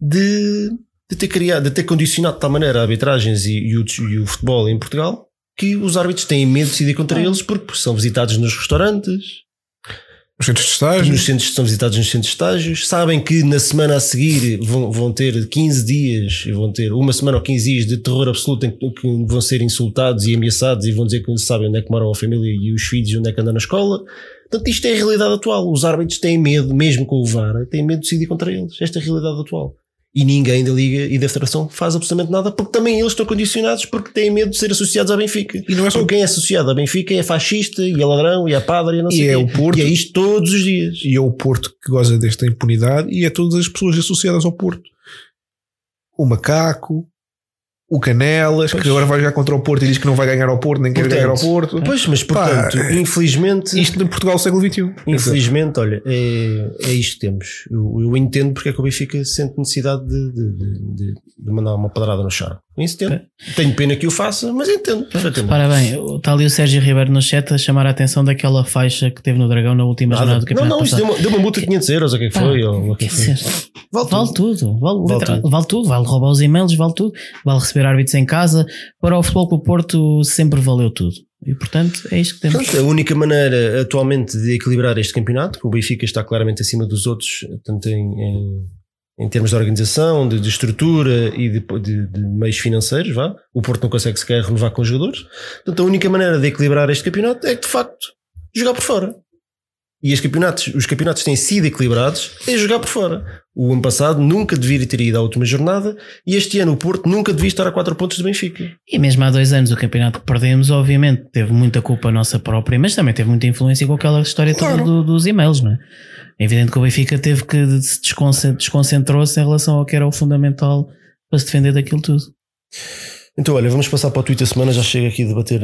de, de ter criado, de ter condicionado de tal maneira arbitragens e, e, o, e o futebol em Portugal que os árbitros têm medo de decidir contra ah. eles porque são visitados nos restaurantes, nos centros de estágio. Nos centros, são visitados nos centros de estágios. Sabem que na semana a seguir vão, vão ter 15 dias, vão ter uma semana ou 15 dias de terror absoluto em que, vão ser insultados e ameaçados e vão dizer que sabem onde é que moram a família e os filhos e onde é que andam na escola. Portanto, isto é a realidade atual. Os árbitros têm medo, mesmo com o VAR, têm medo de decidir contra eles. Esta é a realidade atual e ninguém da Liga e da Federação faz absolutamente nada porque também eles estão condicionados porque têm medo de ser associados ao Benfica. E não é só quem é associado ao Benfica é fascista e é ladrão e é padre e não sei e é o Porto, e é isto todos os dias. E é o Porto que goza desta impunidade e é todas as pessoas associadas ao Porto. O macaco, o Canelas, pois. que agora vai jogar contra o Porto e diz que não vai ganhar ao Porto, nem quer ganhar ao Porto. Pois, mas portanto, Pá, infelizmente. Isto no Portugal do século XXI. Infelizmente, olha, é, é isto que temos. Eu, eu entendo porque é que o Benfica sente necessidade de, de, de, de mandar uma padrada no chão. Isso tempo. Tenho pena que o faça, mas entendo. Para bem, está ali o Sérgio Ribeiro no chat a chamar a atenção daquela faixa que teve no Dragão na última Nada. jornada do campeonato. Não, não, isso deu uma, deu uma multa de 500 euros, o que é que foi? ou, que foi. Vale, vale, tudo, vale, vale, tudo. vale tudo, vale roubar os e-mails, vale tudo, vale receber árbitros em casa. Para o futebol o Porto sempre valeu tudo. E portanto é isto que temos. Portanto, a única maneira atualmente de equilibrar este campeonato, que o Benfica está claramente acima dos outros, tanto em, em em termos de organização, de, de estrutura e de, de, de, meios financeiros, vá. O Porto não consegue sequer renovar com os jogadores. Portanto, a única maneira de equilibrar este campeonato é de facto jogar por fora. E os campeonatos, os campeonatos têm sido equilibrados é jogar por fora. O ano passado nunca deveria ter ido à última jornada e este ano o Porto nunca devia estar a 4 pontos do Benfica. E mesmo há dois anos o campeonato que perdemos, obviamente, teve muita culpa nossa própria, mas também teve muita influência com aquela história claro. toda do, dos e-mails, não é? É evidente que o Benfica teve que se desconcentrou-se em relação ao que era o fundamental para se defender daquilo tudo. Então, olha, vamos passar para o Twitter semana. Já chega aqui a debater.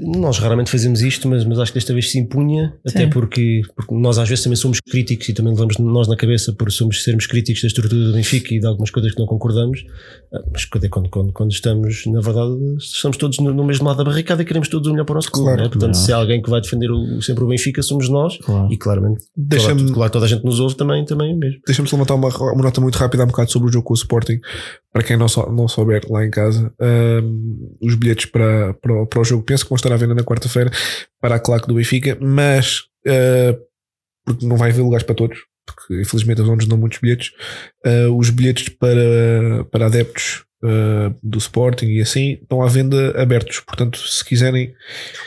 Nós raramente fazemos isto, mas, mas acho que desta vez se impunha, Sim. até porque, porque nós às vezes também somos críticos e também levamos nós na cabeça por somos, sermos críticos da estrutura do Benfica e de algumas coisas que não concordamos. Ah, mas quando, quando, quando estamos, na verdade, estamos todos no, no, mesmo lado da barricada e queremos todos o melhor para o nosso clube. Claro, né? Portanto, se há alguém que vai defender o, sempre o Benfica, somos nós claro. e claramente, toda, claro, toda a gente nos ouve também, também mesmo. Deixa-me levantar uma, uma nota muito rápida há um bocado sobre o jogo com o Sporting para quem não, não souber lá em casa, um, os bilhetes para, para, para, o jogo penso que vão estar à venda na quarta-feira para a claque do Benfica, mas uh, porque não vai haver lugares para todos, porque infelizmente as não dão muitos bilhetes. Uh, os bilhetes para, para adeptos uh, do Sporting e assim estão à venda abertos. Portanto, se quiserem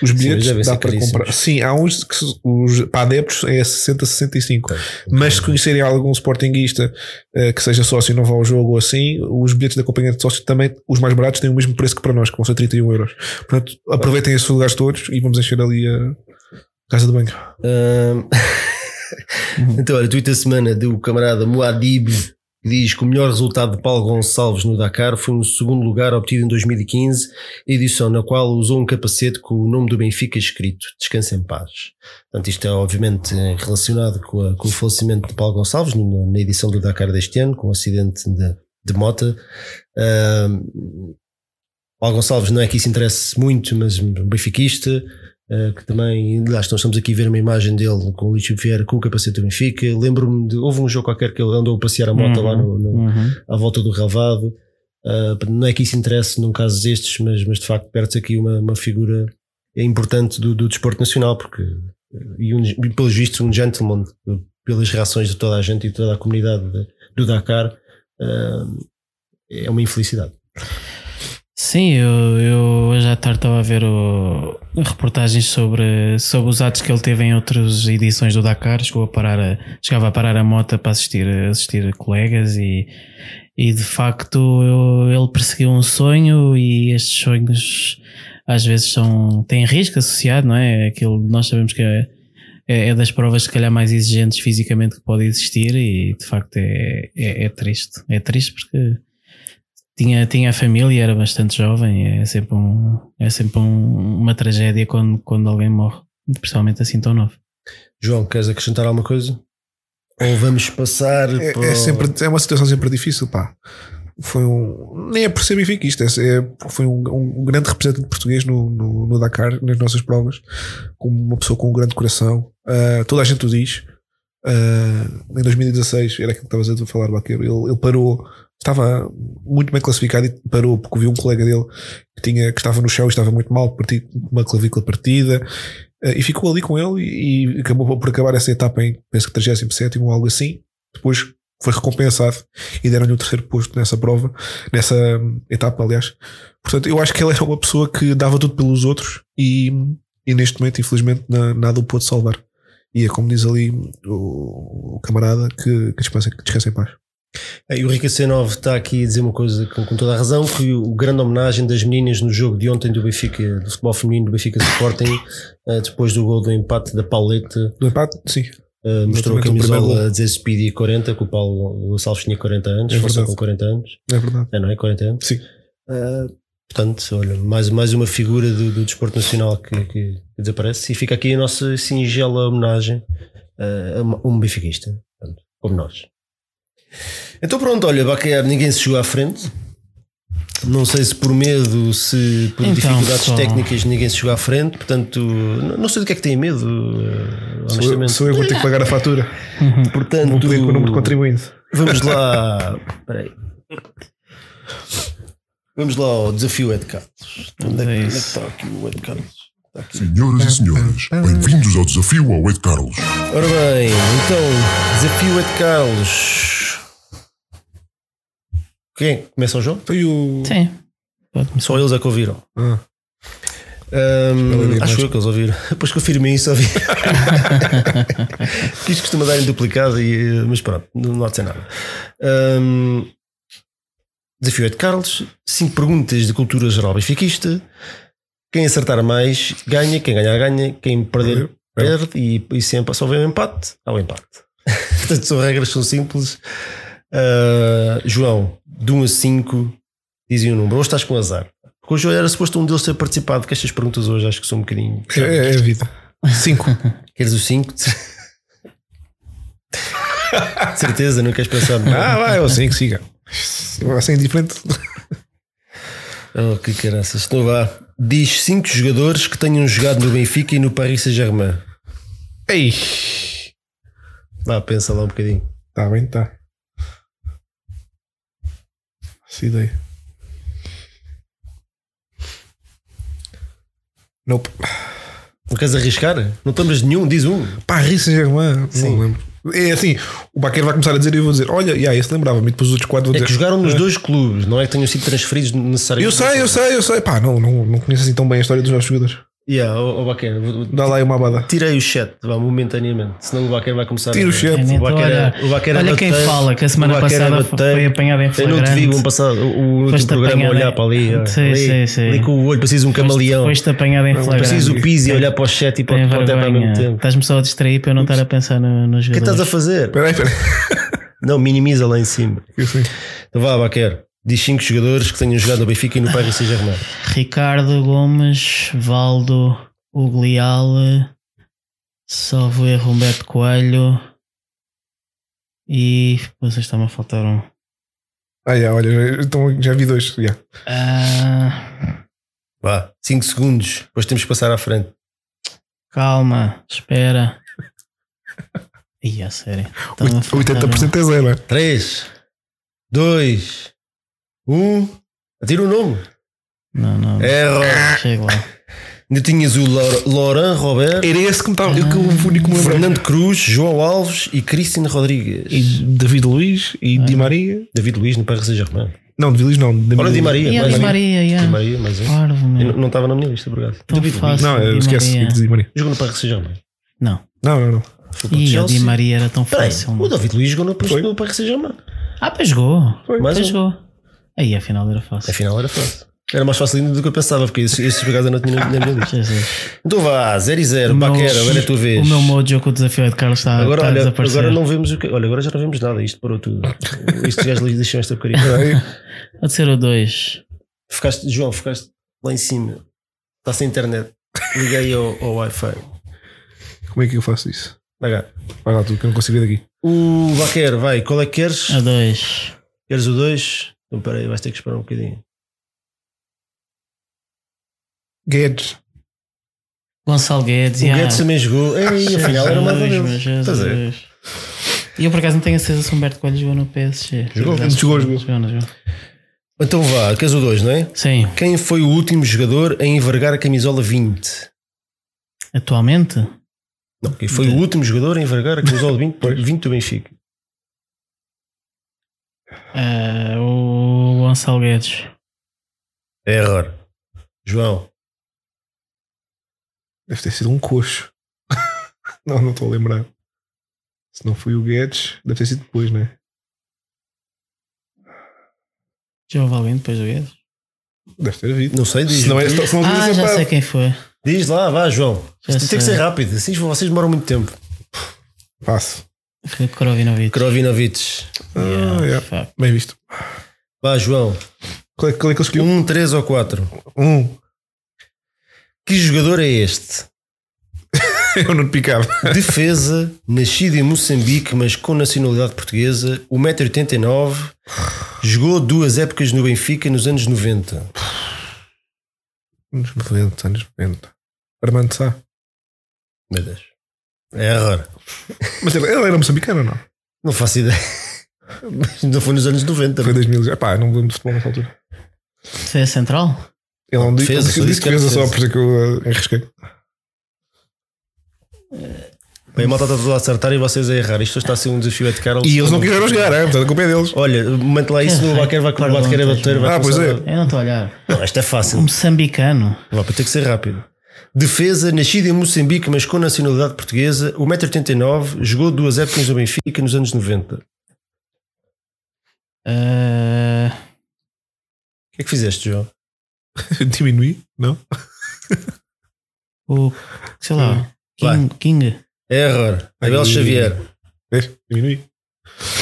os bilhetes, devem dá para caríssimos. comprar. Sim, há uns que os, para adeptos é 60, 65. Mas se conhecerem algum Sportingista uh, que seja sócio e não vá ao jogo ou assim, os bilhetes de acompanhamento de sócio também, os mais baratos, têm o mesmo preço que para nós, que vão ser 31 euros. Portanto, aproveitem esses lugares todos e vamos encher ali a casa de banho. Ahm, então, olha, tweet da semana do camarada Moadib diz que o melhor resultado de Paulo Gonçalves no Dakar foi um segundo lugar obtido em 2015, edição na qual usou um capacete com o nome do Benfica escrito Descansa em paz. Portanto, isto é obviamente relacionado com, a- com o falecimento de Paulo Gonçalves no- na edição do Dakar deste ano, com o acidente de, de mota. Ahm, Paulo Gonçalves não é que isso interesse muito, mas um benfiquista, Uh, que também, lá nós estamos aqui a ver uma imagem dele com o Lixo Vieira com o capacete do Benfica. Lembro-me de, houve um jogo qualquer que ele andou a passear a moto Uhum, lá no, no- uhum. à volta do relvado. Uh, não é que isso interesse num caso destes, mas, mas de facto perde-se aqui uma, uma figura importante do, do desporto nacional, porque, uh, e, um, e pelos vistos, um gentleman, pelas reações de toda a gente e toda a comunidade de- do Dakar, uh, é uma infelicidade. Sim, eu, eu hoje à tarde estava a ver o, reportagens sobre, sobre os atos que ele teve em outras edições do Dakar. Chegou a parar a, chegava a parar a moto para assistir, assistir colegas e, e de facto eu- ele perseguiu um sonho e estes sonhos às vezes são, têm risco associado, não é? Aquilo nós sabemos que é, é, é das provas se calhar mais exigentes fisicamente que pode existir e de facto é, é, é triste. É triste porque tinha, tinha a família, era bastante jovem, é sempre, um, é sempre um- uma tragédia quando, quando alguém morre, principalmente assim tão novo. João, queres acrescentar alguma coisa? Ou vamos passar É, para. é sempre, é uma situação sempre difícil, pá. Foi um. Nem é por ser benfiquista, é, é- foi um, um grande representante português no, no, no Dakar, nas nossas provas, como uma pessoa com um grande coração. Ah, toda a gente o diz. Ah, em 2016, era aquilo que estavas a falar, Baqueiro. Ele, ele parou, estava muito bem classificado e parou porque viu um colega dele que, tinha, que estava no chão e estava muito mal, partido, uma clavícula partida. ah, e ficou ali com ele e, e acabou por acabar essa etapa em, penso que 37 ou algo assim. Depois foi recompensado e deram-lhe o terceiro posto nessa prova, nessa hum, etapa, aliás. Portanto, eu acho que ele era uma pessoa que dava tudo pelos outros e, e neste momento, infelizmente, na- nada o pôde salvar. E é como diz ali o, o camarada que, que, que descansa em paz. E o Rica C9 está aqui a dizer uma coisa com, com toda a razão: que o grande homenagem das meninas no jogo de ontem do Benfica, do futebol feminino do Benfica Sporting, eh, depois do gol do empate da Pauleta, Do empate, sim. eh, mostrou a camisola a dizer Speedy 40, que o Paulo Gonçalves tinha 40 anos, É força com 40 anos, É verdade. é, não é? 40 anos. Sim. Eh, portanto, olha, mais, mais uma figura do, do desporto nacional que, que- desaparece. E fica aqui a nossa singela homenagem eh, a um benfiquista, portanto, como nós. Então pronto, olha, Baquer, ninguém se chegou à frente. Não sei se por medo, se por Então, dificuldades pessoal. técnicas ninguém se chegou à frente, portanto, não sei do que é que tem medo, eh, Sou eu, honestamente. sou eu que vou ter que pagar a fatura. Portanto, Vou pedir com o número de contribuinte. vamos lá. Espera aí. Vamos lá ao desafio Ed Carlos. Onde é, que- onde é que está aqui o Ed Carlos? Senhoras e senhores, bem-vindos ao desafio ao Ed Carlos. Ora bem, então, desafio Ed Carlos. Quem começa o jogo? Foi o. Sim. Só eles é que ouviram. Ah, Ela diz acho mais. eu que eles ouviram. Depois confirmem isso, ouvi. que isto costuma dar em duplicado, e, mas pronto, não, há de ser nada. Ahm, desafio é de Carlos. Cinco perguntas de cultura geral benfiquista. Quem acertar mais ganha, quem ganhar ganha, quem perder perde e, e sempre se houver um empate, há o empate. Portanto, são regras, são simples. Ah, João, de 1 a 5, dizem o número. Hoje estás com azar. Porque hoje era suposto um deles ter participado, que estas perguntas hoje acho que são um bocadinho. é, é a vida. Cinco. Queres o 5? Certeza, não queres pensar ah, vai, eu sei que siga. Vai ser indiferente. Oh, que caraças. Então vá. Diz 5 jogadores que tenham jogado no Benfica e no Paris Saint-Germain. Ei! Vá, pensa lá um bocadinho. Tá bem, tá. Essa ideia. Nope. Não queres arriscar? Não estamos nenhum, diz um. Paris Saint-Germain. Sim. Não lembro. É assim, o Baquer vai começar a dizer e eu vou dizer: Olha, yeah, esse lembrava-me. Depois os outros quatro vão É dizer: que jogaram nos dois clubes, não é que tenham sido transferidos Eu necessariamente. sei, eu sei, eu sei. Pá, não, não, não conheço assim tão bem a história dos nossos jogadores. Yeah, oh, oh, Baquer, Dá lá aí uma abada. tirei o chat, vá, momentaneamente. Senão o Baquer vai começar Tira a o chat. Eu O Baquer é- olhar. o Baquer é Olha quem fala, que a semana o é passada foi apanhado em Eu não te vi flagrante. o passado, o último programa a olhar em- para ali. Sim, ali, sim, sim. ali com o olho, preciso um camaleão. Foste apanhado em flagrante. Preciso o Pizzi olhar para o chat e para Tem o pontapé ao mesmo tempo. Estás-me só a distrair para eu não estar a pensar no, nos O que estás a jogadores. fazer? Espera aí, espera Não, minimiza lá em cima. Assim. Então vá, Baquer. Diz 5 jogadores que tenham jogado no Benfica e no Paris Saint-Germain. Ricardo Gomes, Valdo, Hugo Leal, salvo erro, Humberto Coelho e depois está-me a faltar um. Ah, yeah, olha, já, então, já vi dois. yeah. Ah, Vá, 5 segundos. Depois temos que passar à frente. calma, espera. Ih, a sério. Está-me a faltar um. 80% é zero. é? 3, 2, 1. Atira o nome. Não, não. Erra. Chega lá. Ainda tinhas o Laur- Laurent Robert, Era esse que me estava. eu que o único me. Fernando Cruz, João Alves e Cristiano Rodrigues. E David Luiz e Di Maria. David Luiz no Paris Saint-Germain. Não, David Luiz não. David Olha, Di Maria. E a mais Di um. Maria, Di yeah. Maria, um. Parvo, Eu meu. não- Não estava na minha lista. Tão David Luiz. fácil. Não, eu Di esquece. Maria. Di Maria. Jogou no Paris Saint-Germain. Não. Não, não, não. Foi o E a Di. Maria era tão Peraí, fácil. o mano. David Luiz jogou no, Foi. no Paris Saint-Germain. Ah, pois jogou. Pois um. jogou. Aí afinal era fácil. Afinal era fácil. Era mais fácil ainda do que eu pensava, porque esses, esses por acaso eu não tinha na na minha lista. Então vá, 0 e 0. O meu- Baquera, agora é a tua vez. O meu mojo com o desafio de Carlos está, Agora, está a olha, desaparecer. agora não vemos o que. Olha, agora já não vemos nada. Isto parou tudo. Isto já deixou esta porcaria. Pode ser o 2. Ficaste, João, ficaste lá em cima. Está sem internet. Liguei ao, ao Wi-Fi. Como é que eu faço isso? Vai cá. Vai lá, tu que eu não consigo ver daqui. O Baquer, vai. Qual é que queres? A 2. Queres o 2? Então peraí, vais ter que esperar um bocadinho. Guedes. Gonçalo Guedes. O yeah. Guedes também jogou. Ei, afinal era meu Estás a ver? E eu por acaso não tenho a certeza se o Humberto Coelho jogou no PSG. Jogou? Jogou, jogou. não jogou. Então vá, queres o 2, não é? Sim. Quem foi o último jogador a envergar a camisola 20? Atualmente? Não, quem foi o último jogador a envergar a camisola 20, 20 do Benfica? Eh, o Gonçalo Guedes. É error. João. Deve ter sido um coxo. não, não estou a lembrar. Se não foi o Guedes, deve ter sido depois, né? Já houve alguém depois do Guedes? Deve ter havido. Não sei, diz. Se não é, se não Ah, já sei quem foi. Diz lá, vá, João. Já tem que ser rápido. Assim vocês demoram muito tempo. Passo. Krovinovic. Krovinovic. Ah, Yeah, yeah. Bem visto. Vá, João. Qual é, qual é que ele escolheu? Um, três ou quatro. Um. Que jogador é este? Eu não te picava. Defesa, nascido em Moçambique, mas com nacionalidade portuguesa, 1,89m, jogou duas épocas no Benfica nos anos 90. Anos 90, anos 90. Armando Sá. Meu Deus. É error. Mas ele, ele era moçambicano ou não? Não faço ideia. Mas Não foi nos anos 90. Foi 2000. Epá, não me lembro de futebol nessa altura. Foi central? Ele não Defesa, disse que era defesa só, por isso é que eu uh, arrisquei. Bem, a malta está toda a acertar e vocês a errar. Isto está a ser um desafio a de Carlos. E eles não quiseram jogar, é? Portanto, a culpa é deles. Olha, mete lá isso no Baquer vai Perdão, bater, vai bater, vai Ah, pois é. Eu não estou a olhar. a- Não, isto é fácil. Um moçambicano. Vai ter que ser rápido. Defesa, nascido em Moçambique, mas com nacionalidade portuguesa, 1,89m, jogou duas épocas no Benfica nos anos 90. O Eh, que é que fizeste, João? Diminui, não? o. Sei lá. Vai. King. King. Error. Abel. Xavier. Vês? Diminui.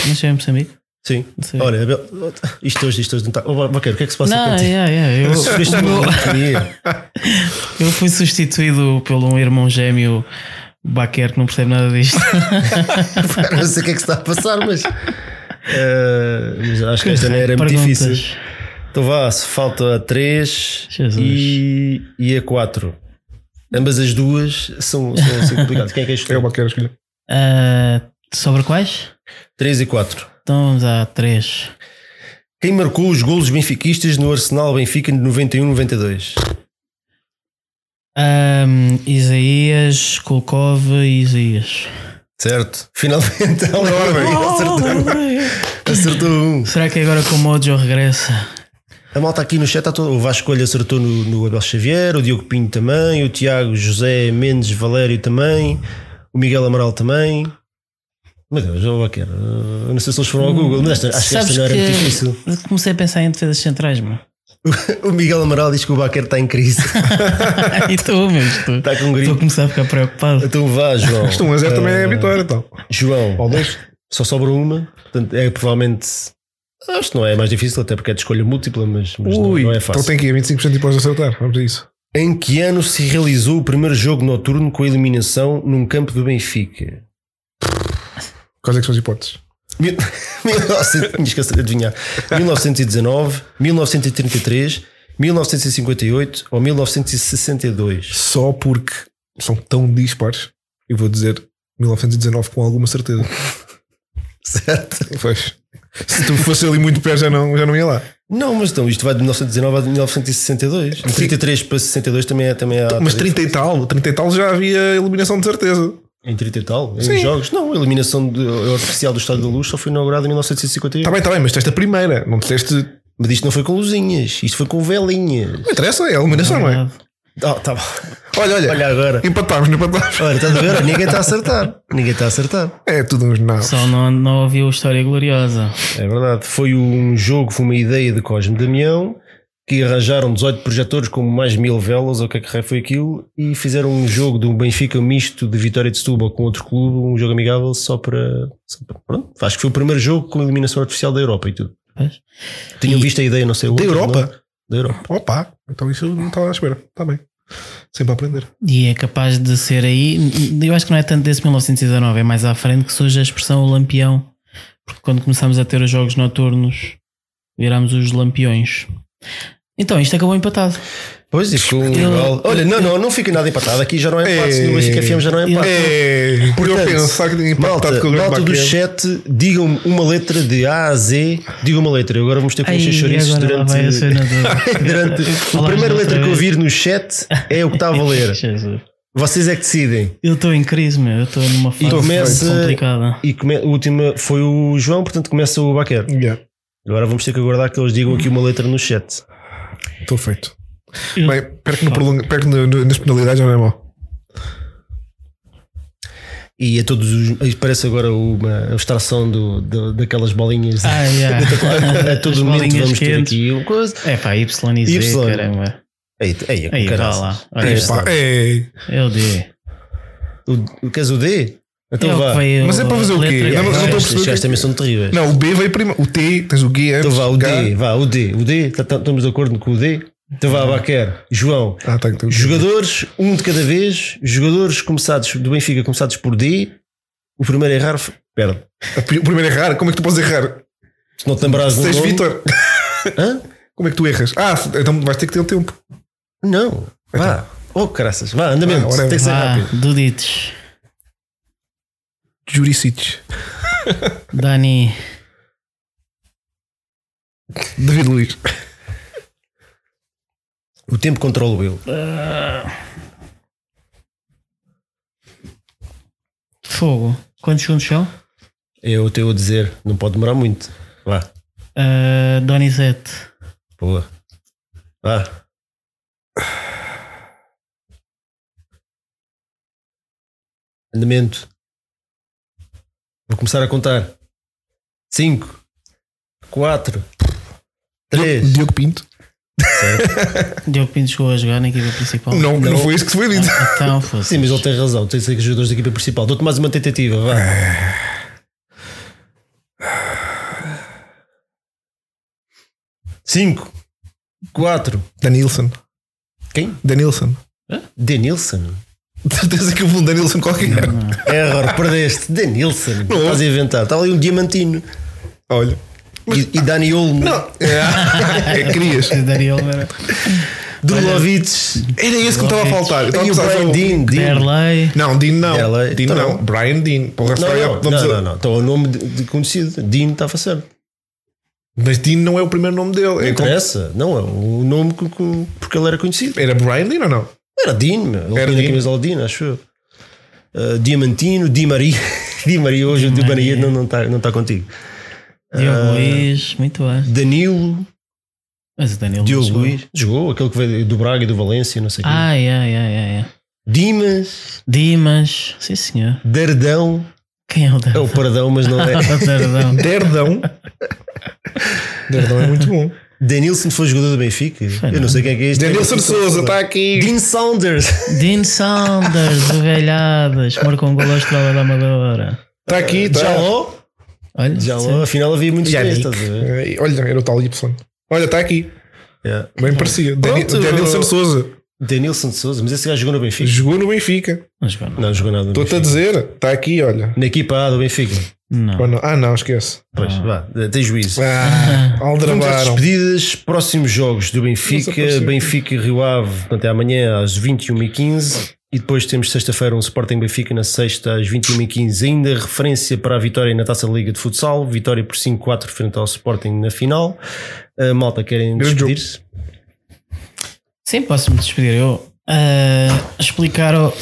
Não sei em Moçambique? Sim. Sei. Olha, Abel... isto hoje, isto hoje não está. Oh, Baquer, o que é que se passa Não, contigo? yeah, yeah, eu, o monotonia. eu fui substituído por um irmão gêmeo Baquer que não percebe nada disto. não sei o que é que se está a passar, mas. eh, mas acho que esta não era muito Perguntas. difícil. Então vá, se falta a 3 Jesus. e, e a 4. Ambas as duas são, são assim complicadas. Quem é que é É escolher? uma que era escolher. Ah, sobre quais? 3 e 4. Então vamos a três. Quem marcou os golos benfiquistas no Arsenal Benfica de 91-92? Ahm, Isaías, Kulkov e Isaías. Certo. Finalmente ela Ora bem. acertou, acertou um. Será que agora com o Mojo regressa? A malta aqui no chat está todo. O Vasco Coelho acertou no, no Abel Xavier, o Diogo Pinho também, o Tiago José Mendes Valério também, o Miguel Amaral também. Meu Deus, eu vou quero. Eu não sei se eles foram ao Google, mas esta, acho que esta Sabes não era muito que difícil. comecei a pensar em defesas centrais, meu. O Miguel Amaral diz que o Baquer está em crise. e tu, meu, estou, Está com estou a começar a ficar preocupado. Então vá, João. Isto 1 a 0 também é a Eh, vitória, então. João, só sobra uma. Portanto, é provavelmente. Acho que não é mais difícil, até porque é de escolha múltipla, mas, mas não, Ui, não é então fácil. tem que ir a 25% e podes acertar. Vamos a isso. Em que ano se realizou o primeiro jogo noturno com a eliminação num campo do Benfica? Quais é que são as hipóteses? Mil- 1900 tinha esquecido de adivinhar. 1919, 1933, 1958 ou 1962? Só porque são tão dispares. Eu vou dizer 1919 com alguma certeza. Certo? Pois. Se tu fosse ali muito perto, já não, já não ia lá. Não, mas então isto vai de 1919 a 1962. De 33 para 62 também é. Também há Mas 30 e tal, 30 e tal já havia eliminação de certeza. Em 30 e tal? Em Sim. jogos? Não, a eliminação de- oficial do Estádio da Luz só foi inaugurada em 1958. Está bem, está bem, mas disseste a primeira. Não disseste. Mas isto não foi com luzinhas, isto foi com velinhas. Não interessa, é a eliminação, não é? Ah, tá bom. Olha, olha. Olha agora. Empatámos, não empatámos. Olha, estás a ver? Ninguém está a acertar. Ninguém está a acertar. É tudo uns não. Só não, não ouviu a história gloriosa. É verdade. Foi um jogo, foi uma ideia de Cosme Damião que arranjaram 18 projetores com mais mil velas, ou o que é que foi aquilo, e fizeram um jogo de um Benfica misto de Vitória de Setúbal com outro clube, um jogo amigável só para. só para- pronto. Acho que foi o primeiro jogo com eliminação artificial da Europa e tudo. Tinham visto a ideia, não sei Da outros, Europa? não? Da Europa. Opa, então isso eu não estava à espera. Está bem. Sempre a aprender. E é capaz de ser aí. Eu acho que não é tanto desse 1919, é mais à frente que surge a expressão o lampião. Porque quando começamos a ter os jogos noturnos, viramos os lampiões. Então, isto acabou empatado. Pois, e ficou um Eu- igual. Olha, não, não, não fica nada empatado. Aqui já não é empate. É. No Benfica FM já não é empate. É, por eu pensar que tinha empatado com o malta do chat, digam uma letra de A a Z. Digam uma letra. Agora vamos ter que chouriços agora lá durante. durante a primeira letra que eu vez. vir no chat é o que está a valer. Vocês é que decidem. Eu estou em crise, meu. Eu estou numa fase começa- complicada. E come, a última foi o João, portanto começa o Baquer. Yeah, Agora vamos ter que aguardar que eles digam aqui uma letra no chat. Estou feito. Eu- Bem, perto, no prolonga, perto no, no, nas penalidades não é mau. E a todos os. Parece agora uma abstração do, do- daquelas bolinhas. Ah, yeah. a todo momento bolinhas vamos ter quentes. aqui uma coisa. É pá, Y e Z, Y. caramba. Ei, ei, Aí, caraças. lá. Olha, É, pá, é. é o D. O, o, queres o D? Então É vá. Mas é para fazer o a quê? Não, não estou a Estes perceber gajos que- também são terríveis. Não, o B veio primeiro. O T, tens o G antes. Então vá, o. D, vá, o D, o D, tá- tá- estamos de acordo com o D? Então vá, Baquer, João, Ah, tá, então, jogadores, um de cada vez, jogadores começados do Benfica começados por D, o primeiro a errar perde. A O primeiro é errar. Como é que tu podes errar? Se não te lembrares do és nome- Vitor. Hã? Como é que tu erras? Ah, então vais ter que ter um tempo. Não, vá, oh caraças, vá, andamento, Vá, ora, tem que ser rápido. Dudites. Juricic. Dani. David Luiz. O tempo controlo eu. Fogo. Quantos segundos são? Eu tenho a dizer, não pode demorar muito. Vá, Uh, Donizete. boa. Vá. Andamento. Vou começar a contar. 5, 4, 3. Diogo Pinto. Diogo Pinto chegou a jogar na equipa principal. Não, não, foi isso que se foi dito. Então, fosse. Sim, mas ele tem razão. Tem que ser que os jogadores da equipa principal. Dou-te mais uma tentativa. Vá. Cinco, quatro. Danilson. Quem? Danilson. Denilson. De certeza que eu vou um Danilson qualquer. Error, perdeste. Denilson. Não. Estás a inventar. Está ali um diamantino. Olha. E, e Dani Olmo. Não. É, é querias. Daria Oliveira. Drulovic. Era esse que me estava a faltar. E a o Brian Dean. Dean. Derlei. Não, Dean não. Dean então não. não. Brian Dean. Porra, Não, não, vamos não, a- não, não. Então o nome de, de conhecido. Dean estava certo. Mas Dean não é o primeiro nome dele. Não É como- interessa. Não, é o nome que- que- porque ele era conhecido. Era Brian Dean ou não? Era Dean, meu. Ele Era tinha Dean. camisola Dean, acho eu. Uh, Diamantino, Di Maria. Di Maria hoje, o Di Maria não está não tá, não tá contigo. Diogo Ah, Luiz, muito bem. Danilo, Mas o Danilo Diogo jogou. Luiz, jogou, aquele que veio do Braga e do Valência, não sei o quê. Ah, é, é, é, é. Dimas, Dimas, sim senhor. Dardão, Quem é o é Dardão? o Paradão, mas não é. Dardão. Derdão. Derdão é muito bom. Denilson foi jogador do Benfica. Eu não sei quem é que é este. Denilson Souza está aqui. Dean Saunders. Dean Saunders, o velhadas, marcou um gol à Estrela da Amadora. Está aqui, está. Jaló. Olha, Jaló, afinal havia muitos três, estás Olha, era o tal Y. Olha, está aqui. Yeah. Bem parecia. Dani- Pronto. Denilson Souza. Denilson de Souza, mas esse gajo jogou no Benfica. Jogou no Benfica. Não jogou, não. Não jogou nada Estou-te a dizer. Está aqui, olha. Na equipa A do Benfica. Não. Ou não? Ah, não, esquece. Pois, vá, tem juízo. Ah, aldrabaram. despedidas. Próximos jogos do Benfica. Benfica e Rio Ave, portanto, é amanhã às 21h15. E depois temos sexta-feira um Sporting Benfica na sexta às 21h15. Ainda referência para a vitória na Taça da Liga de Futsal. Vitória por 5-4 frente ao Sporting na final. A malta querem despedir-se? Sim, posso-me despedir eu. Ah, explicar ao-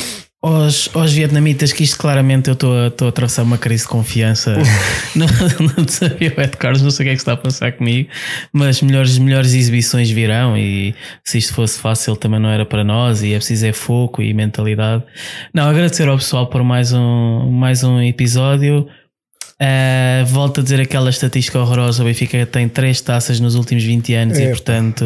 aos, aos vietnamitas que isto claramente eu estou a, atravessar uma crise de confiança no, no desafio Ed Carlos, não sei o que é que está a passar comigo, mas melhores, melhores exibições virão e se isto fosse fácil também não era para nós e é preciso é foco e mentalidade. Não, agradecer ao pessoal por mais um, mais um episódio. Ah, volto a dizer aquela estatística horrorosa: o Benfica tem três taças nos últimos 20 anos e É, portanto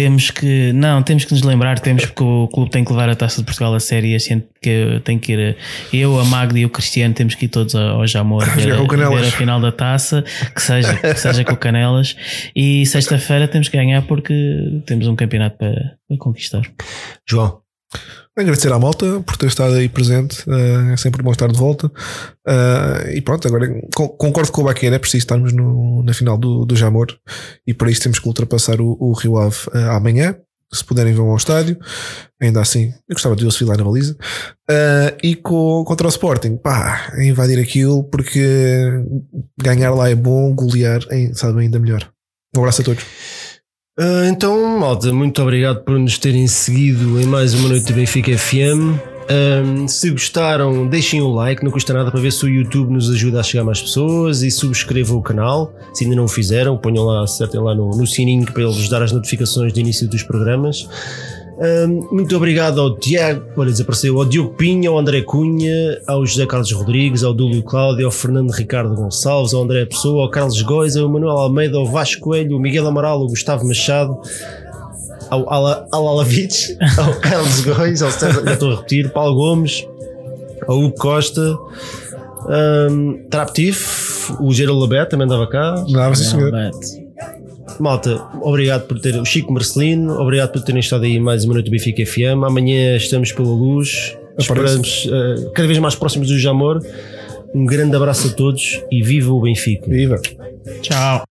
Temos que, não, temos que nos lembrar, temos que o clube tem que levar a taça de Portugal a sério e a gente que tem que ir, eu, a Magda e o Cristiano, temos que ir todos ao Jamor ver, ver a final da taça, que seja, que seja com o Canelas. E sexta-feira temos que ganhar porque temos um campeonato para, para conquistar. João. Agradecer à malta por ter estado aí presente. eh, é sempre bom estar de volta. Eh, e pronto, agora con- concordo com o Baqueira. É preciso estarmos no- na final do, do Jamor. E para isso temos que ultrapassar o, o Rio Ave eh, amanhã. Se puderem, vão ao estádio. Ainda assim, eu gostava de ver-se lá na baliza. E com, contra o Sporting, pá, invadir aquilo porque ganhar lá é bom, golear sabe ainda melhor. Um abraço a todos. Ah, então, malta, muito obrigado por nos terem seguido em mais uma noite do Benfica FM. Ahm, se gostaram, deixem o like, não custa nada para ver se o YouTube nos ajuda a chegar mais pessoas e subscrevam o canal. Se ainda não o fizeram, ponham lá, acertem lá no, no sininho para eles dar as notificações de início dos programas. Ahm, muito obrigado ao Tiago, olha, desapareceu, ao Diogo Pinha, ao André Cunha, ao José Carlos Rodrigues, ao Dúlio Cláudio, ao Fernando Ricardo Gonçalves, ao André Pessoa, ao Carlos Góis, ao Manuel Almeida, ao Vasco Coelho, ao Miguel Amaral, ao Gustavo Machado, ao Ala- ao Carlos Góis, ao César, já estou a repetir, Paulo Gomes, ao Hugo Costa, um, Traptif, o Geraldo Labete também andava cá. Nada, sim, senhor. Malta, obrigado por ter o Chico Marcelino, obrigado por terem estado aí mais uma noite do Benfica FM. Amanhã estamos pela luz, esperamos eh, cada vez mais próximos do Jamor. Um grande abraço a todos e viva o Benfica. Viva! Tchau.